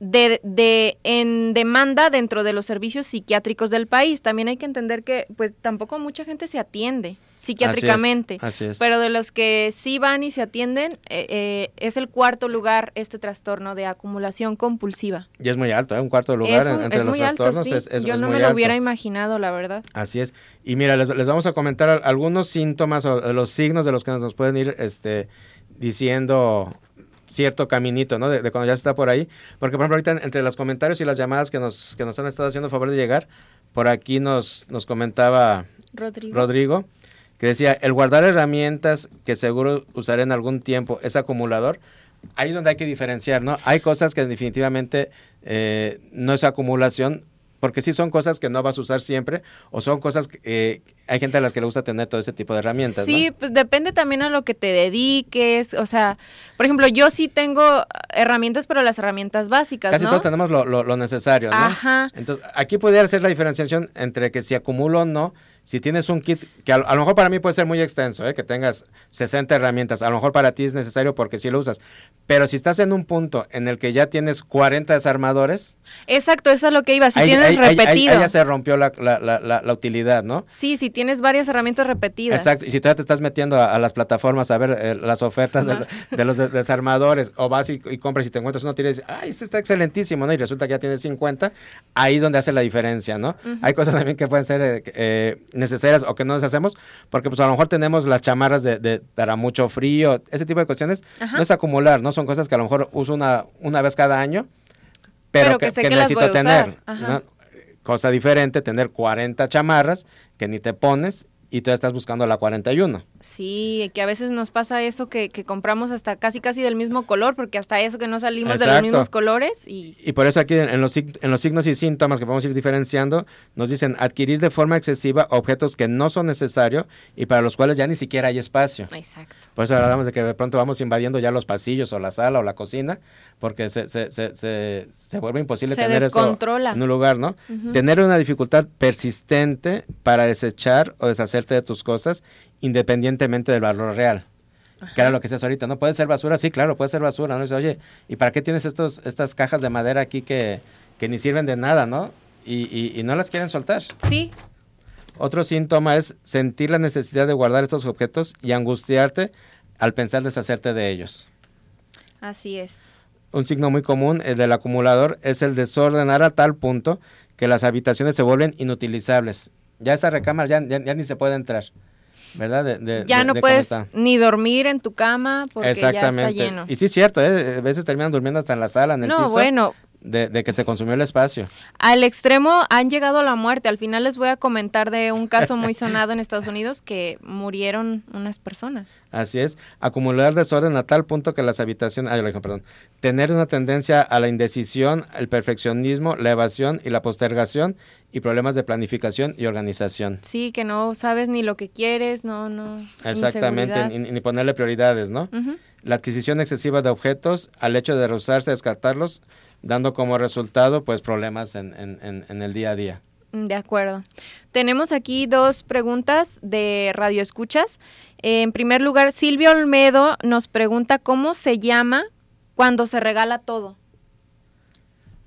de, de- en demanda dentro de los servicios psiquiátricos del país. También hay que entender que, pues, tampoco mucha gente se atiende psiquiátricamente. Así es. Pero de los que sí van y se atienden, eh, eh, es el cuarto lugar este trastorno de acumulación compulsiva. Y es muy alto, ¿eh? un cuarto lugar es un- en- entre es los muy alto, sí. es, es- Yo no muy me lo alto. hubiera imaginado, la verdad. Así es. Y mira, les, les vamos a comentar al- algunos síntomas o los signos de los que nos, pueden ir este, diciendo cierto caminito, ¿no? De, de cuando ya se está por ahí. Porque, por ejemplo, ahorita en- entre los comentarios y las llamadas que nos, que nos han estado haciendo favor de llegar, por aquí nos, nos comentaba Rodrigo. Rodrigo, que decía, el guardar herramientas que seguro usaré en algún tiempo es acumulador. Ahí es donde hay que diferenciar, ¿no? Hay cosas que definitivamente eh, no es acumulación, porque sí son cosas que no vas a usar siempre, o son cosas que eh, hay gente a las que le gusta tener todo ese tipo de herramientas, Sí, ¿no? pues depende también a lo que te dediques, o sea, por ejemplo, yo sí tengo herramientas, pero las herramientas básicas, Casi ¿no? todos tenemos lo, lo- lo necesario, ¿no? Ajá. Entonces, aquí pudiera ser la diferenciación entre que si acumulo o no, si tienes un kit, que a, lo- a lo mejor para mí puede ser muy extenso, ¿eh? que tengas 60 herramientas, a lo mejor para ti es necesario porque sí lo usas, pero si estás en un punto en el que ya tienes 40 desarmadores, Exacto, eso es lo que iba, si ahí, tienes ahí- repetido. ahí ya se rompió la, la- la- la- la utilidad, ¿no? Sí, si tienes varias herramientas repetidas. Exacto, y si todavía te estás metiendo a, a las plataformas a ver eh, las ofertas de, los de- desarmadores, o vas y, y compras y te encuentras uno dices, ay, este está excelentísimo, ¿no? Y resulta que ya tienes 50, ahí es donde hace la diferencia, ¿no? Hay cosas también que pueden ser eh, eh, necesarias o que no deshacemos, porque pues a lo mejor tenemos las chamarras de, de- para mucho frío, ese tipo de cuestiones, Ajá. no es acumular, ¿no? Son cosas que a lo mejor uso una, una vez cada año, pero, Pero que, que sé que que las necesito tener. Cosa diferente, tener 40 chamarras que ni te pones y tú estás buscando la 41. Sí, que a veces nos pasa eso que, que compramos hasta casi casi del mismo color, porque hasta eso que no salimos de los mismos colores y Y por eso aquí en los, en los signos y síntomas que a ir diferenciando, nos dicen adquirir de forma excesiva objetos que no son necesarios y para los cuales ya ni siquiera hay espacio. exacto. Por eso hablamos de que de pronto vamos invadiendo ya los pasillos o la sala o la cocina, porque se, se, se, se, se vuelve imposible Se tener descontrola. eso en un lugar, ¿no? Tener una dificultad persistente para desechar o deshacerte de tus cosas independientemente del valor real. Que era lo que decías ahorita, ¿no? ¿Puede ser basura? Sí, claro, puede ser basura, ¿no? Dice, oye, ¿y para qué tienes estos, estas cajas de madera aquí que, que ni sirven de nada, ¿no? Y, y- y no las quieren soltar. Sí, Otro síntoma es sentir la necesidad de guardar estos objetos y angustiarte al pensar deshacerte de ellos. así es. Un signo muy común el del acumulador es el desordenar a tal punto que las habitaciones se vuelven inutilizables. Ya esa recámara ya, ya- ya ni se puede entrar, ¿verdad? De- de- Ya de- no puedes ni dormir en tu cama porque ya está lleno. Y sí es cierto, ¿eh? a veces terminan durmiendo hasta en la sala, en el No, piso. bueno, de, que se consumió el espacio. Al extremo han llegado a la muerte. Al final les voy a comentar de un caso muy sonado en Estados Unidos que murieron unas personas. Así es, acumular desorden a tal punto que las habitaciones, ay, perdón, tener una tendencia a la indecisión, el perfeccionismo, la evasión y la postergación y problemas de planificación y organización. Sí, que no sabes ni lo que quieres, no, no. Exactamente, ni, ponerle prioridades, ¿no? La adquisición excesiva de objetos, al hecho de rehusarse a descartarlos, dando como resultado pues problemas en, en, el día a día. Mm, de acuerdo. Tenemos aquí dos preguntas de Radio Escuchas. En primer lugar, Silvia Olmedo nos pregunta cómo se llama cuando se regala todo.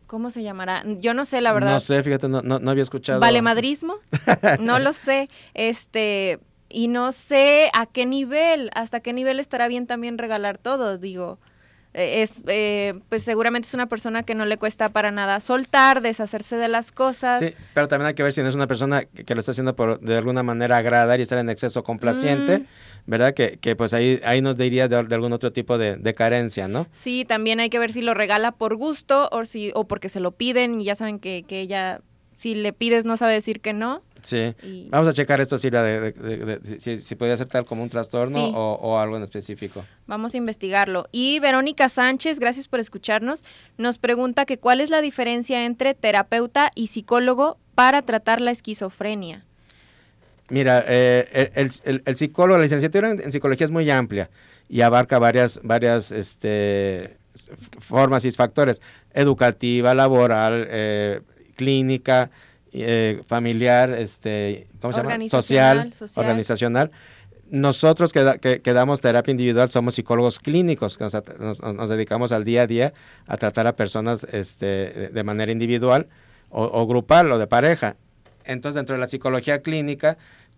¿Cómo se llamará? Yo no sé, la verdad. No sé, fíjate, no, no, había escuchado. ¿Valemadrismo? no lo sé. Este, y no sé a qué nivel, hasta qué nivel estará bien también regalar todo, digo. Eh, es eh, pues seguramente es una persona que no le cuesta para nada soltar, deshacerse de las cosas. Sí, pero también hay que ver si no es una persona que, lo está haciendo por de alguna manera agradar y estar en exceso complaciente, mm. ¿verdad? Que, que, pues ahí, ahí nos diría de, algún otro tipo de, de, carencia, ¿no? Sí, también hay que ver si lo regala por gusto o, si, o porque se lo piden y ya saben que, que ella, si le pides no sabe decir que no. Sí, vamos a checar esto, Silvia, de, si, si, podría ser tal como un trastorno o, algo en específico. Vamos a investigarlo. Y Verónica Sánchez, gracias por escucharnos, nos pregunta que cuál es la diferencia entre terapeuta y psicólogo para tratar la esquizofrenia. Mira, eh, el, psicólogo, la licenciatura en, psicología es muy amplia y abarca varias, varias este, formas y factores, educativa, laboral, eh, clínica, eh, familiar, este, ¿cómo se llama? Social, organizacional. Nosotros que, que, damos terapia individual somos psicólogos clínicos, que nos, dedicamos al día a día a tratar a personas este, de manera individual o, o grupal o de pareja. Entonces, dentro de la psicología clínica,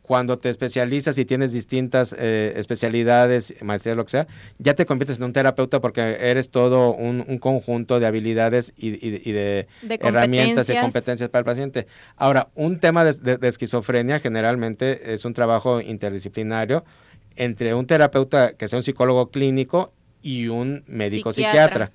cuando te especializas y tienes distintas eh, especialidades, maestría, lo que sea, ya te conviertes en un terapeuta porque eres todo un, conjunto de habilidades y, de, herramientas y competencias. para el paciente. Ahora, un tema de, esquizofrenia generalmente es un trabajo interdisciplinario entre un terapeuta que sea un psicólogo clínico y un médico psiquiatra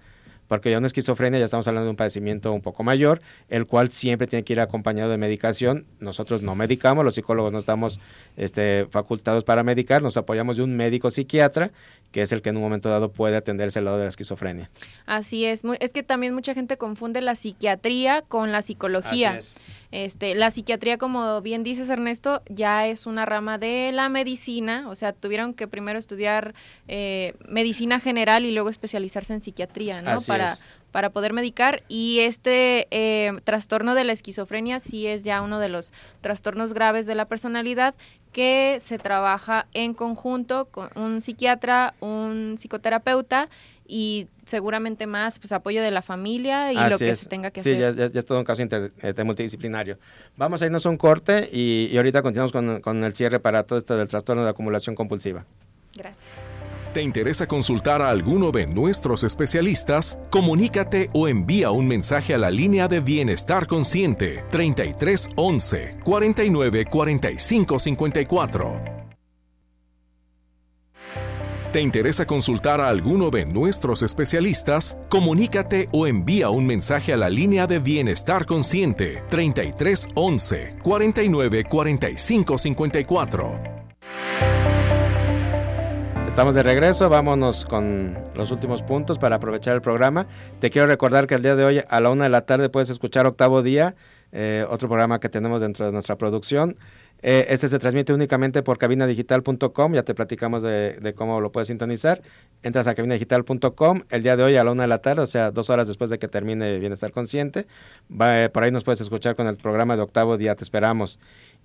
porque ya una esquizofrenia ya estamos hablando de un padecimiento un poco mayor, el cual siempre tiene que ir acompañado de medicación. Nosotros no medicamos, los psicólogos no estamos este, facultados para medicar, nos apoyamos de un médico psiquiatra, que es el que en un momento dado puede atenderse al lado de la esquizofrenia. Así es, es que también mucha gente confunde la psiquiatría con la psicología. Así es. Este, la psiquiatría, como bien dices Ernesto, ya es una rama de la medicina, o sea, tuvieron que primero estudiar eh, medicina general y luego especializarse en psiquiatría, ¿no? para, para poder medicar. Y este eh, trastorno de la esquizofrenia sí es ya uno de los trastornos graves de la personalidad que se trabaja en conjunto con un psiquiatra, un psicoterapeuta y seguramente más pues apoyo de la familia y lo que se tenga que hacer. Sí, ya, es todo un caso eh, multidisciplinario. Vamos a irnos a un corte y, y ahorita continuamos con, con el cierre para todo esto del trastorno de acumulación compulsiva. Gracias. ¿Te interesa consultar a alguno de nuestros especialistas? Comunícate o envía un mensaje a la línea de Bienestar Consciente 3311 49 45 54. ¿Te interesa consultar a alguno de nuestros especialistas? Comunícate o envía un mensaje a la línea de Bienestar Consciente 3311 49 45 54. Estamos de regreso, vámonos con los últimos puntos para aprovechar el programa. Te quiero recordar que el día de hoy a la una de la tarde puedes escuchar Octavo Día, eh, otro programa que tenemos dentro de nuestra producción. Eh, este se transmite únicamente por cabinadigital.com, ya te platicamos de, cómo lo puedes sintonizar. Entras a cabinadigital.com el día de hoy a la una de la tarde, o sea, dos horas después de que termine Bienestar Consciente. Eh, por ahí nos puedes escuchar con el programa de octavo día, te esperamos.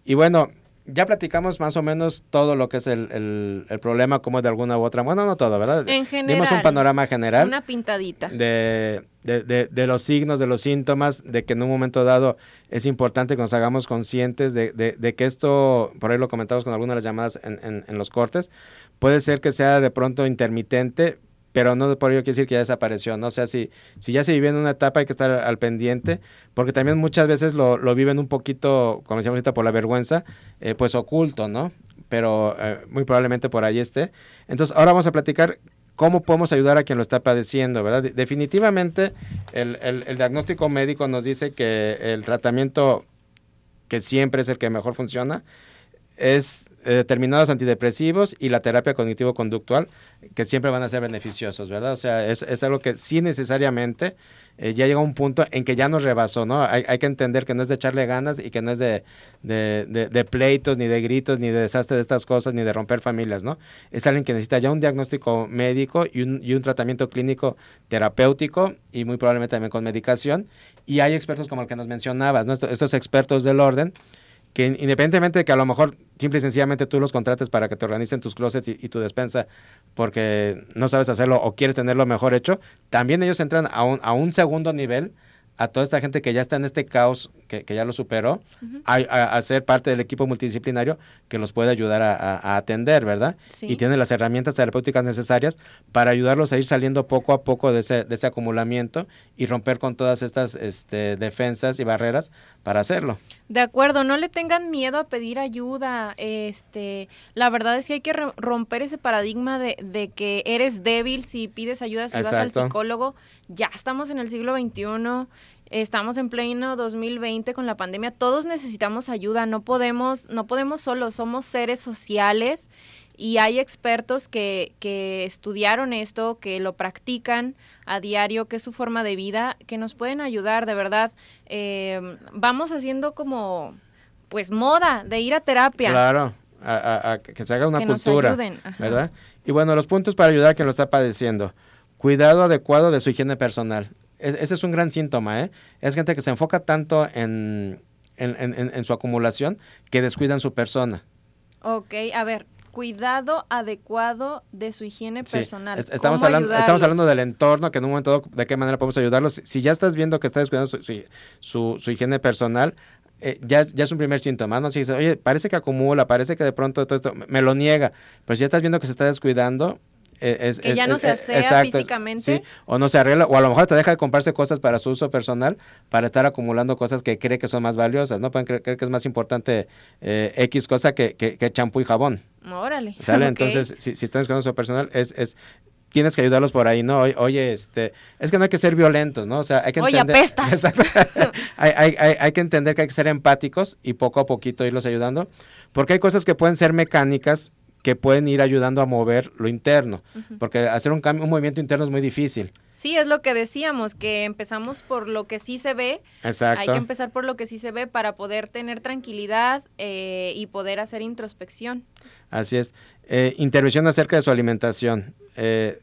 Y bueno, ya platicamos más o menos todo lo que es el, el, problema, como de alguna u otra. Bueno, no todo, ¿verdad? En general. Dimos un panorama general. Una pintadita. De, de, de, los signos, de los síntomas, de que en un momento dado es importante que nos hagamos conscientes de, de que esto, por ahí lo comentamos con algunas de las llamadas en, en, en los cortes, puede ser que sea de pronto intermitente, pero no por ello quiere decir que ya desapareció, ¿no? O sea, si, si ya se vive en una etapa hay que estar al pendiente, porque también muchas veces lo, lo viven un poquito, como decíamos ahorita, por la vergüenza, eh, pues oculto, ¿no? Pero eh, muy probablemente por ahí esté. Entonces, ahora vamos a platicar cómo podemos ayudar a quien lo está padeciendo, ¿verdad? Definitivamente el, el, diagnóstico médico nos dice que el tratamiento que siempre es el que mejor funciona es determinados antidepresivos y la terapia cognitivo-conductual, que siempre van a ser beneficiosos, ¿verdad? O sea, es, algo que sí necesariamente eh, ya llega un punto en que ya nos rebasó, ¿no? Hay, hay, que entender que no es de echarle ganas y que no es de, pleitos, ni de gritos, ni de desastre de estas cosas, ni de romper familias, ¿no? Es alguien que necesita ya un diagnóstico médico y un, y un tratamiento clínico terapéutico y muy probablemente también con medicación. Y hay expertos como el que nos mencionabas, ¿no? Estos expertos del orden que independientemente de que a lo mejor simple y sencillamente tú los contrates para que te organicen tus closets y, tu despensa porque no sabes hacerlo o quieres tenerlo mejor hecho, también ellos entran a un, a un segundo nivel a toda esta gente que ya está en este caos, que, ya lo superó, a, ser parte del equipo multidisciplinario que los puede ayudar a, atender, ¿verdad? Y tiene las herramientas terapéuticas necesarias para ayudarlos a ir saliendo poco a poco de ese, de ese acumulamiento y romper con todas estas este, defensas y barreras para hacerlo. De acuerdo, no le tengan miedo a pedir ayuda. Este, la verdad es que hay que romper ese paradigma de, de, que eres débil si pides ayuda, si vas al psicólogo. Ya estamos en el siglo XXI Estamos en pleno 2020 con la pandemia. Todos necesitamos ayuda. No podemos, no podemos solos. Somos seres sociales y hay expertos que, que estudiaron esto, que lo practican a diario, que es su forma de vida, que nos pueden ayudar, de verdad. Eh, vamos haciendo como, pues, moda de ir a terapia. Claro, a, que se haga una cultura, ¿verdad? Y bueno, los puntos para ayudar a quien lo está padeciendo. Cuidado adecuado de su higiene personal ese es un gran síntoma, ¿eh? Es gente que se enfoca tanto en, en, su acumulación que descuidan su persona. Ok, a ver, cuidado adecuado de su higiene personal. estamos, hablando, estamos hablando del entorno, que en un momento de qué manera podemos ayudarlos. Si ya estás viendo que está descuidando su, su, higiene personal, eh, ya, ya es un primer síntoma, ¿no? Si dices, oye, parece que acumula, parece que de pronto todo esto me lo niega, pero si ya estás viendo que se está descuidando, e, que ya no se asea físicamente. o no se arregla, o a lo mejor te deja de comprarse cosas para su uso personal para estar acumulando cosas que cree que son más valiosas, ¿no? Pueden creer, que es más importante eh, X cosa que, que, champú y jabón. Órale. ¿Sale? Entonces, si, si están su uso personal, es, es tienes que ayudarlos por ahí, ¿no? Oye, este, es que no hay que ser violentos, ¿no? O sea, hay que entender... Oye, apestas. hay, hay, hay, hay, que entender que hay que ser empáticos y poco a poquito irlos ayudando, porque hay cosas que pueden ser mecánicas que pueden ir ayudando a mover lo interno, porque hacer un cambio, un movimiento interno es muy difícil. Sí, es lo que decíamos, que empezamos por lo que sí se ve. Exacto. Hay que empezar por lo que sí se ve para poder tener tranquilidad eh, y poder hacer introspección. Así es. Eh, intervención acerca de su alimentación. Eh,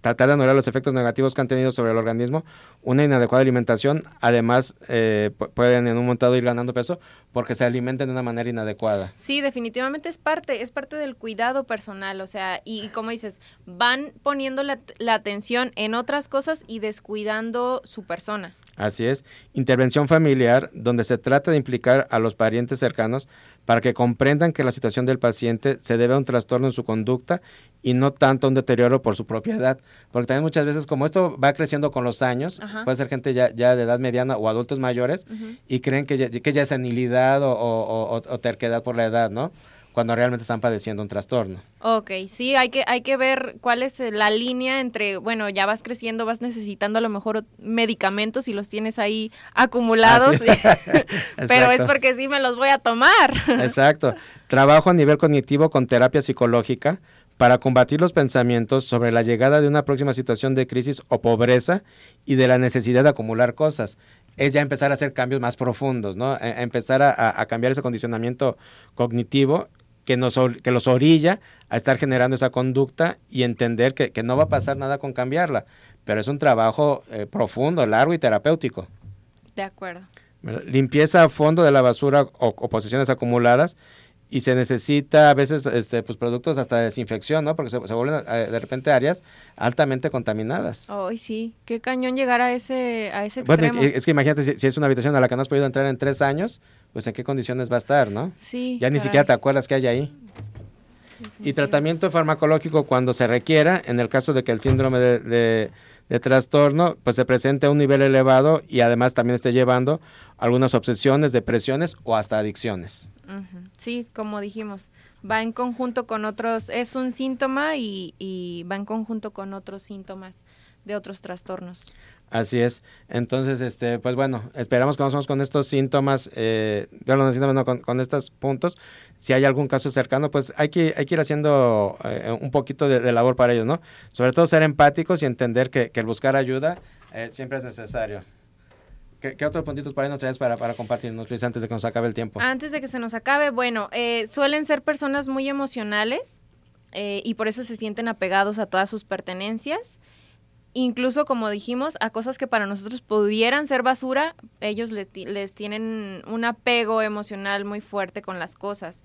tratar de anular los efectos negativos que han tenido sobre el organismo. Una inadecuada alimentación, además, eh, pueden en un montado ir ganando peso porque se alimentan de una manera inadecuada. Sí, definitivamente es parte, es parte del cuidado personal, o sea, y, como dices, van poniendo la, la atención en otras cosas y descuidando su persona. Así es. Intervención familiar, donde se trata de implicar a los parientes cercanos para que comprendan que la situación del paciente se debe a un trastorno en su conducta y no tanto a un deterioro por su propiedad. Porque también muchas veces, como esto va creciendo con los años, puede ser gente ya, ya de edad mediana o adultos mayores y creen que ya, que ya es senilidad o, o terquedad por la edad, ¿no? Cuando realmente están padeciendo un trastorno. Ok, sí, hay que, hay que ver cuál es eh, la línea entre, bueno, ya vas creciendo, vas necesitando a lo mejor medicamentos y los tienes ahí acumulados, pero es porque sí me los voy a tomar. Exacto. Trabajo a nivel cognitivo con terapia psicológica para combatir los pensamientos sobre la llegada de una próxima situación de crisis o pobreza y de la necesidad de acumular cosas es ya empezar a hacer cambios más profundos, ¿no? E, empezar a, cambiar ese condicionamiento cognitivo que, nos, que los orilla a estar generando esa conducta y entender que, no va a pasar nada con cambiarla. Pero es un trabajo eh, profundo, largo y terapéutico. De acuerdo. Limpieza a fondo de la basura o, o posiciones acumuladas y se necesita a veces este, pues, productos hasta de desinfección, ¿no? Porque se, vuelven eh, de repente áreas altamente contaminadas. Ay, sí, qué cañón llegar a ese, a ese extremo. Bueno, es que imagínate, si, es una habitación a la que no has podido entrar en tres años, pues en qué condiciones va a estar, ¿no? Sí. Ya ni siquiera te acuerdas que hay ahí. Y tratamiento farmacológico cuando se requiera, en el caso de que el síndrome de, de, trastorno pues se presente a un nivel elevado y además también esté llevando algunas obsesiones, depresiones o hasta adicciones. Sí, como dijimos, Va en conjunto con otros, es un síntoma y, y va en conjunto con otros síntomas de otros trastornos. Así es. Entonces, este, pues bueno, esperamos que vamos con estos síntomas, eh, síntomas con, estos puntos. Si hay algún caso cercano, pues hay que, hay que ir haciendo eh, un poquito de, labor para ellos, ¿no? Sobre todo ser empáticos y entender que, el buscar ayuda eh, siempre es necesario. ¿Qué, otros puntitos para nos traes para, para compartirnos, Luis, antes de que nos acabe el tiempo? Antes de que se nos acabe, bueno, eh, suelen ser personas muy emocionales eh, y por eso se sienten apegados a todas sus pertenencias. Incluso, como dijimos, a cosas que para nosotros pudieran ser basura, ellos les tienen un apego emocional muy fuerte con las cosas.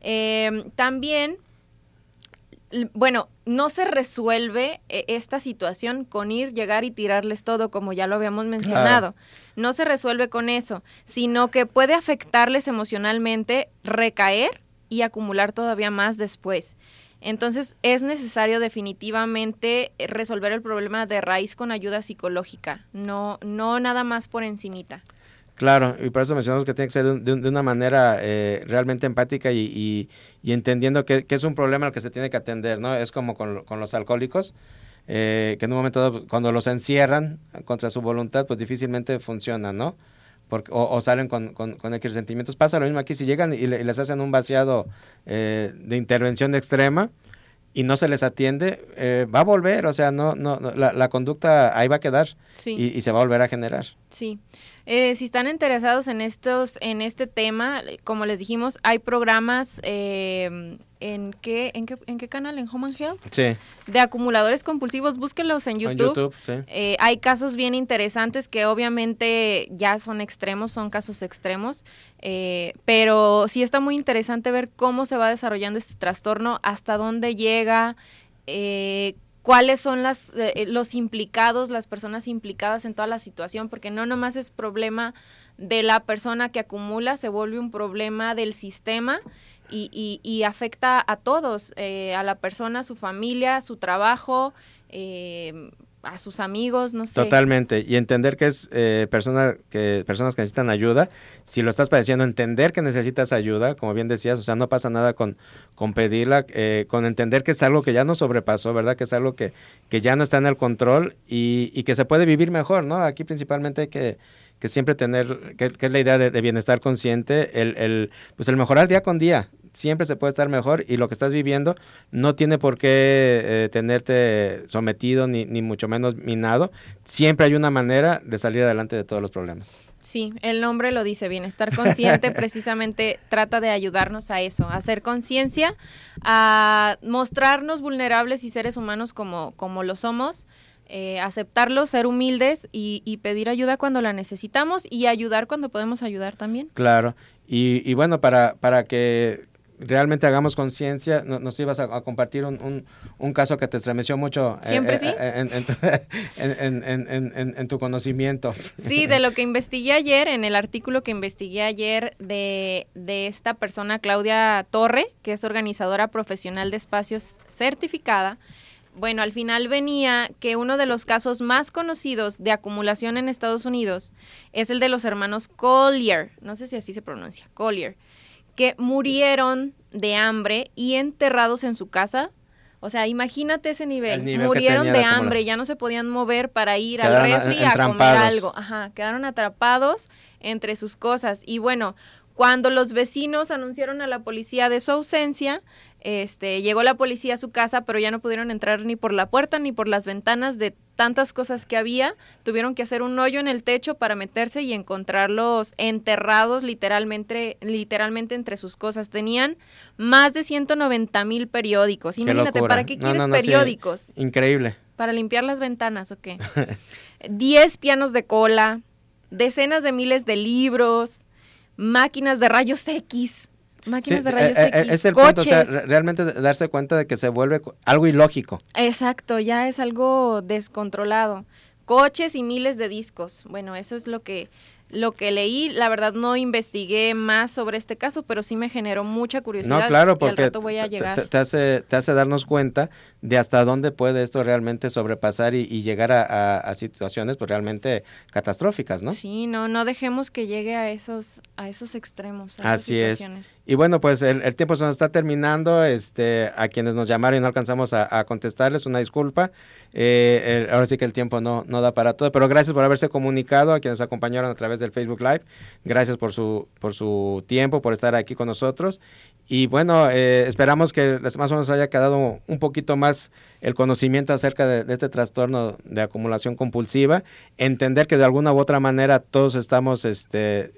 Eh, también bueno, no se resuelve eh, esta situación con ir, llegar y tirarles todo, como ya lo habíamos mencionado. No se resuelve con eso, sino que puede afectarles emocionalmente, recaer y acumular todavía más después. Entonces es necesario definitivamente resolver el problema de raíz con ayuda psicológica, no, no nada más por encimita. Claro, y por eso mencionamos que tiene que ser de, una manera eh, realmente empática y, entendiendo que, es un problema al que se tiene que atender, ¿no? Es como con, los alcohólicos, eh, que en un momento dado, cuando los encierran contra su voluntad, pues difícilmente funcionan, ¿no? Porque, o, salen con, con, con sentimientos. Pasa lo mismo aquí, si llegan y, les hacen un vaciado eh, de intervención extrema, y no se les atiende, va a volver, o sea, no, no, la, conducta ahí va a quedar y, y, se va a volver a generar. Sí, eh, si están interesados en estos, en este tema, como les dijimos, hay programas eh, en qué, en qué, en qué canal, en Home and Health, sí. de acumuladores compulsivos, búsquenlos en YouTube. Eh, hay casos bien interesantes que obviamente ya son extremos, son casos extremos, pero sí está muy interesante ver cómo se va desarrollando este trastorno, hasta dónde llega. Eh, cuáles son las, eh, eh, los implicados, las personas implicadas en toda la situación, porque no nomás es problema de la persona que acumula, se vuelve un problema del sistema y, y, afecta a todos, eh, a la persona, su familia, su trabajo, eh, a sus amigos, no sé. Totalmente. Y entender que es eh, persona, que, personas que necesitan ayuda. Si lo estás padeciendo, entender que necesitas ayuda, como bien decías, o sea, no pasa nada con, con pedirla, eh, con entender que es algo que ya no sobrepasó, ¿verdad? Que es algo que, que ya no está en el control y, y que se puede vivir mejor, ¿no? Aquí principalmente hay que, que siempre tener, que, es la idea de, de, bienestar consciente, el, el, pues el mejorar día con día, siempre se puede estar mejor y lo que estás viviendo no tiene por qué eh, tenerte sometido ni, ni mucho menos minado. Siempre hay una manera de salir adelante de todos los problemas. Sí, el nombre lo dice, bienestar consciente precisamente trata de ayudarnos a eso, a hacer conciencia, a mostrarnos vulnerables y seres humanos como, como lo somos, eh, aceptarlo, ser humildes y, y, pedir ayuda cuando la necesitamos y ayudar cuando podemos ayudar también. Claro, y, y bueno, para, para que realmente hagamos conciencia, nos ibas a, compartir un, un, caso que te estremeció mucho ¿Siempre sí? en, tu conocimiento. Sí, de lo que investigué ayer, en el artículo que investigué ayer de, de esta persona, Claudia Torre, que es organizadora profesional de espacios certificada. Bueno, al final venía que uno de los casos más conocidos de acumulación en Estados Unidos es el de los hermanos Collier, no sé si así se pronuncia, Collier que murieron de hambre y enterrados en su casa. O sea, imagínate ese nivel. Murieron de hambre, ya no se podían mover para ir al refri a comer algo. Ajá, quedaron atrapados entre sus cosas. Y bueno, cuando los vecinos anunciaron a la policía de su ausencia, este, llegó la policía a su casa, pero ya no pudieron entrar ni por la puerta ni por las ventanas de tantas cosas que había. Tuvieron que hacer un hoyo en el techo para meterse y encontrarlos enterrados literalmente, literalmente entre sus cosas. Tenían más de 190 mil periódicos. Imagínate, ¿para qué quieres periódicos? Increíble. ¿Para limpiar las ventanas o qué? 10 pianos de cola, decenas de miles de libros, máquinas de rayos X máquinas de rayos eh, eh, X, es el Punto, o sea, realmente darse cuenta de que se vuelve algo ilógico. Exacto, ya es algo descontrolado. Coches y miles de discos. Bueno, eso es lo que lo que leí, la verdad no investigué más sobre este caso, pero sí me generó mucha curiosidad. No, claro, porque voy a llegar. Te, hace, te hace darnos cuenta de hasta dónde puede esto realmente sobrepasar y, llegar a, situaciones pues realmente catastróficas, ¿no? Sí, no, no dejemos que llegue a esos, a esos extremos. Así es. Y bueno, pues el, tiempo se nos está terminando. Este, a quienes nos llamaron y no alcanzamos a, contestarles, una disculpa. Eh, ahora sí que el tiempo no, no da para todo, pero gracias por haberse comunicado a quienes nos acompañaron a través del Facebook Live. Gracias por su, por su tiempo, por estar aquí con nosotros. Y bueno, eh, esperamos que les más o menos haya quedado un poquito más el conocimiento acerca de, de, este trastorno de acumulación compulsiva. Entender que de alguna u otra manera todos estamos este,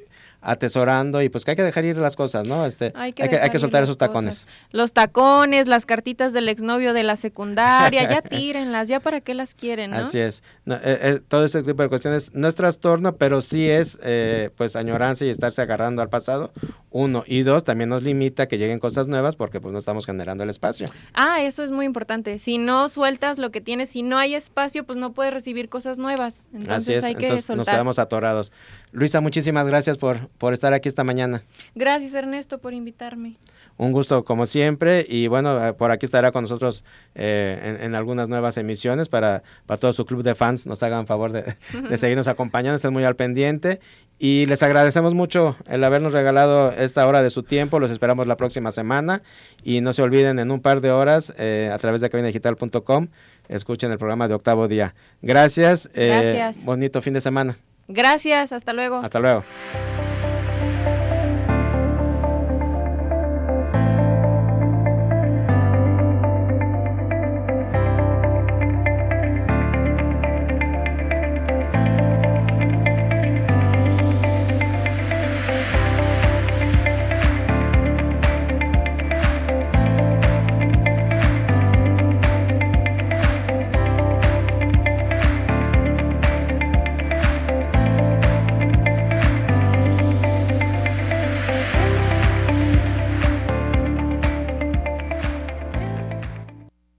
atesorando y pues que hay que dejar ir las cosas, ¿no? Este, hay que, hay que, soltar esos tacones. Los tacones, las cartitas del exnovio de la secundaria, ya tírenlas, ya para qué las quieren, ¿no? Así es. Eh, eh, todo este tipo de cuestiones no es trastorno, pero sí es eh, pues añoranza y estarse agarrando al pasado, uno. Y dos, también nos limita que lleguen cosas nuevas porque pues no estamos generando el espacio. Ah, eso es muy importante. Si no sueltas lo que tienes, si no hay espacio, pues no puedes recibir cosas nuevas. Entonces hay que soltar. Nos quedamos atorados. Luisa, muchísimas gracias por, por estar aquí esta mañana. Gracias Ernesto por invitarme. Un gusto como siempre y bueno, eh, por aquí estará con nosotros eh, en, algunas nuevas emisiones para, para todo su club de fans, nos hagan favor de, seguirnos acompañando, estén muy al pendiente y les agradecemos mucho el habernos regalado esta hora de su tiempo, los esperamos la próxima semana y no se olviden en un par de horas eh, a través de cabinadigital.com escuchen el programa de octavo día. Gracias. Gracias. Bonito fin de semana. Gracias, hasta luego. Hasta luego.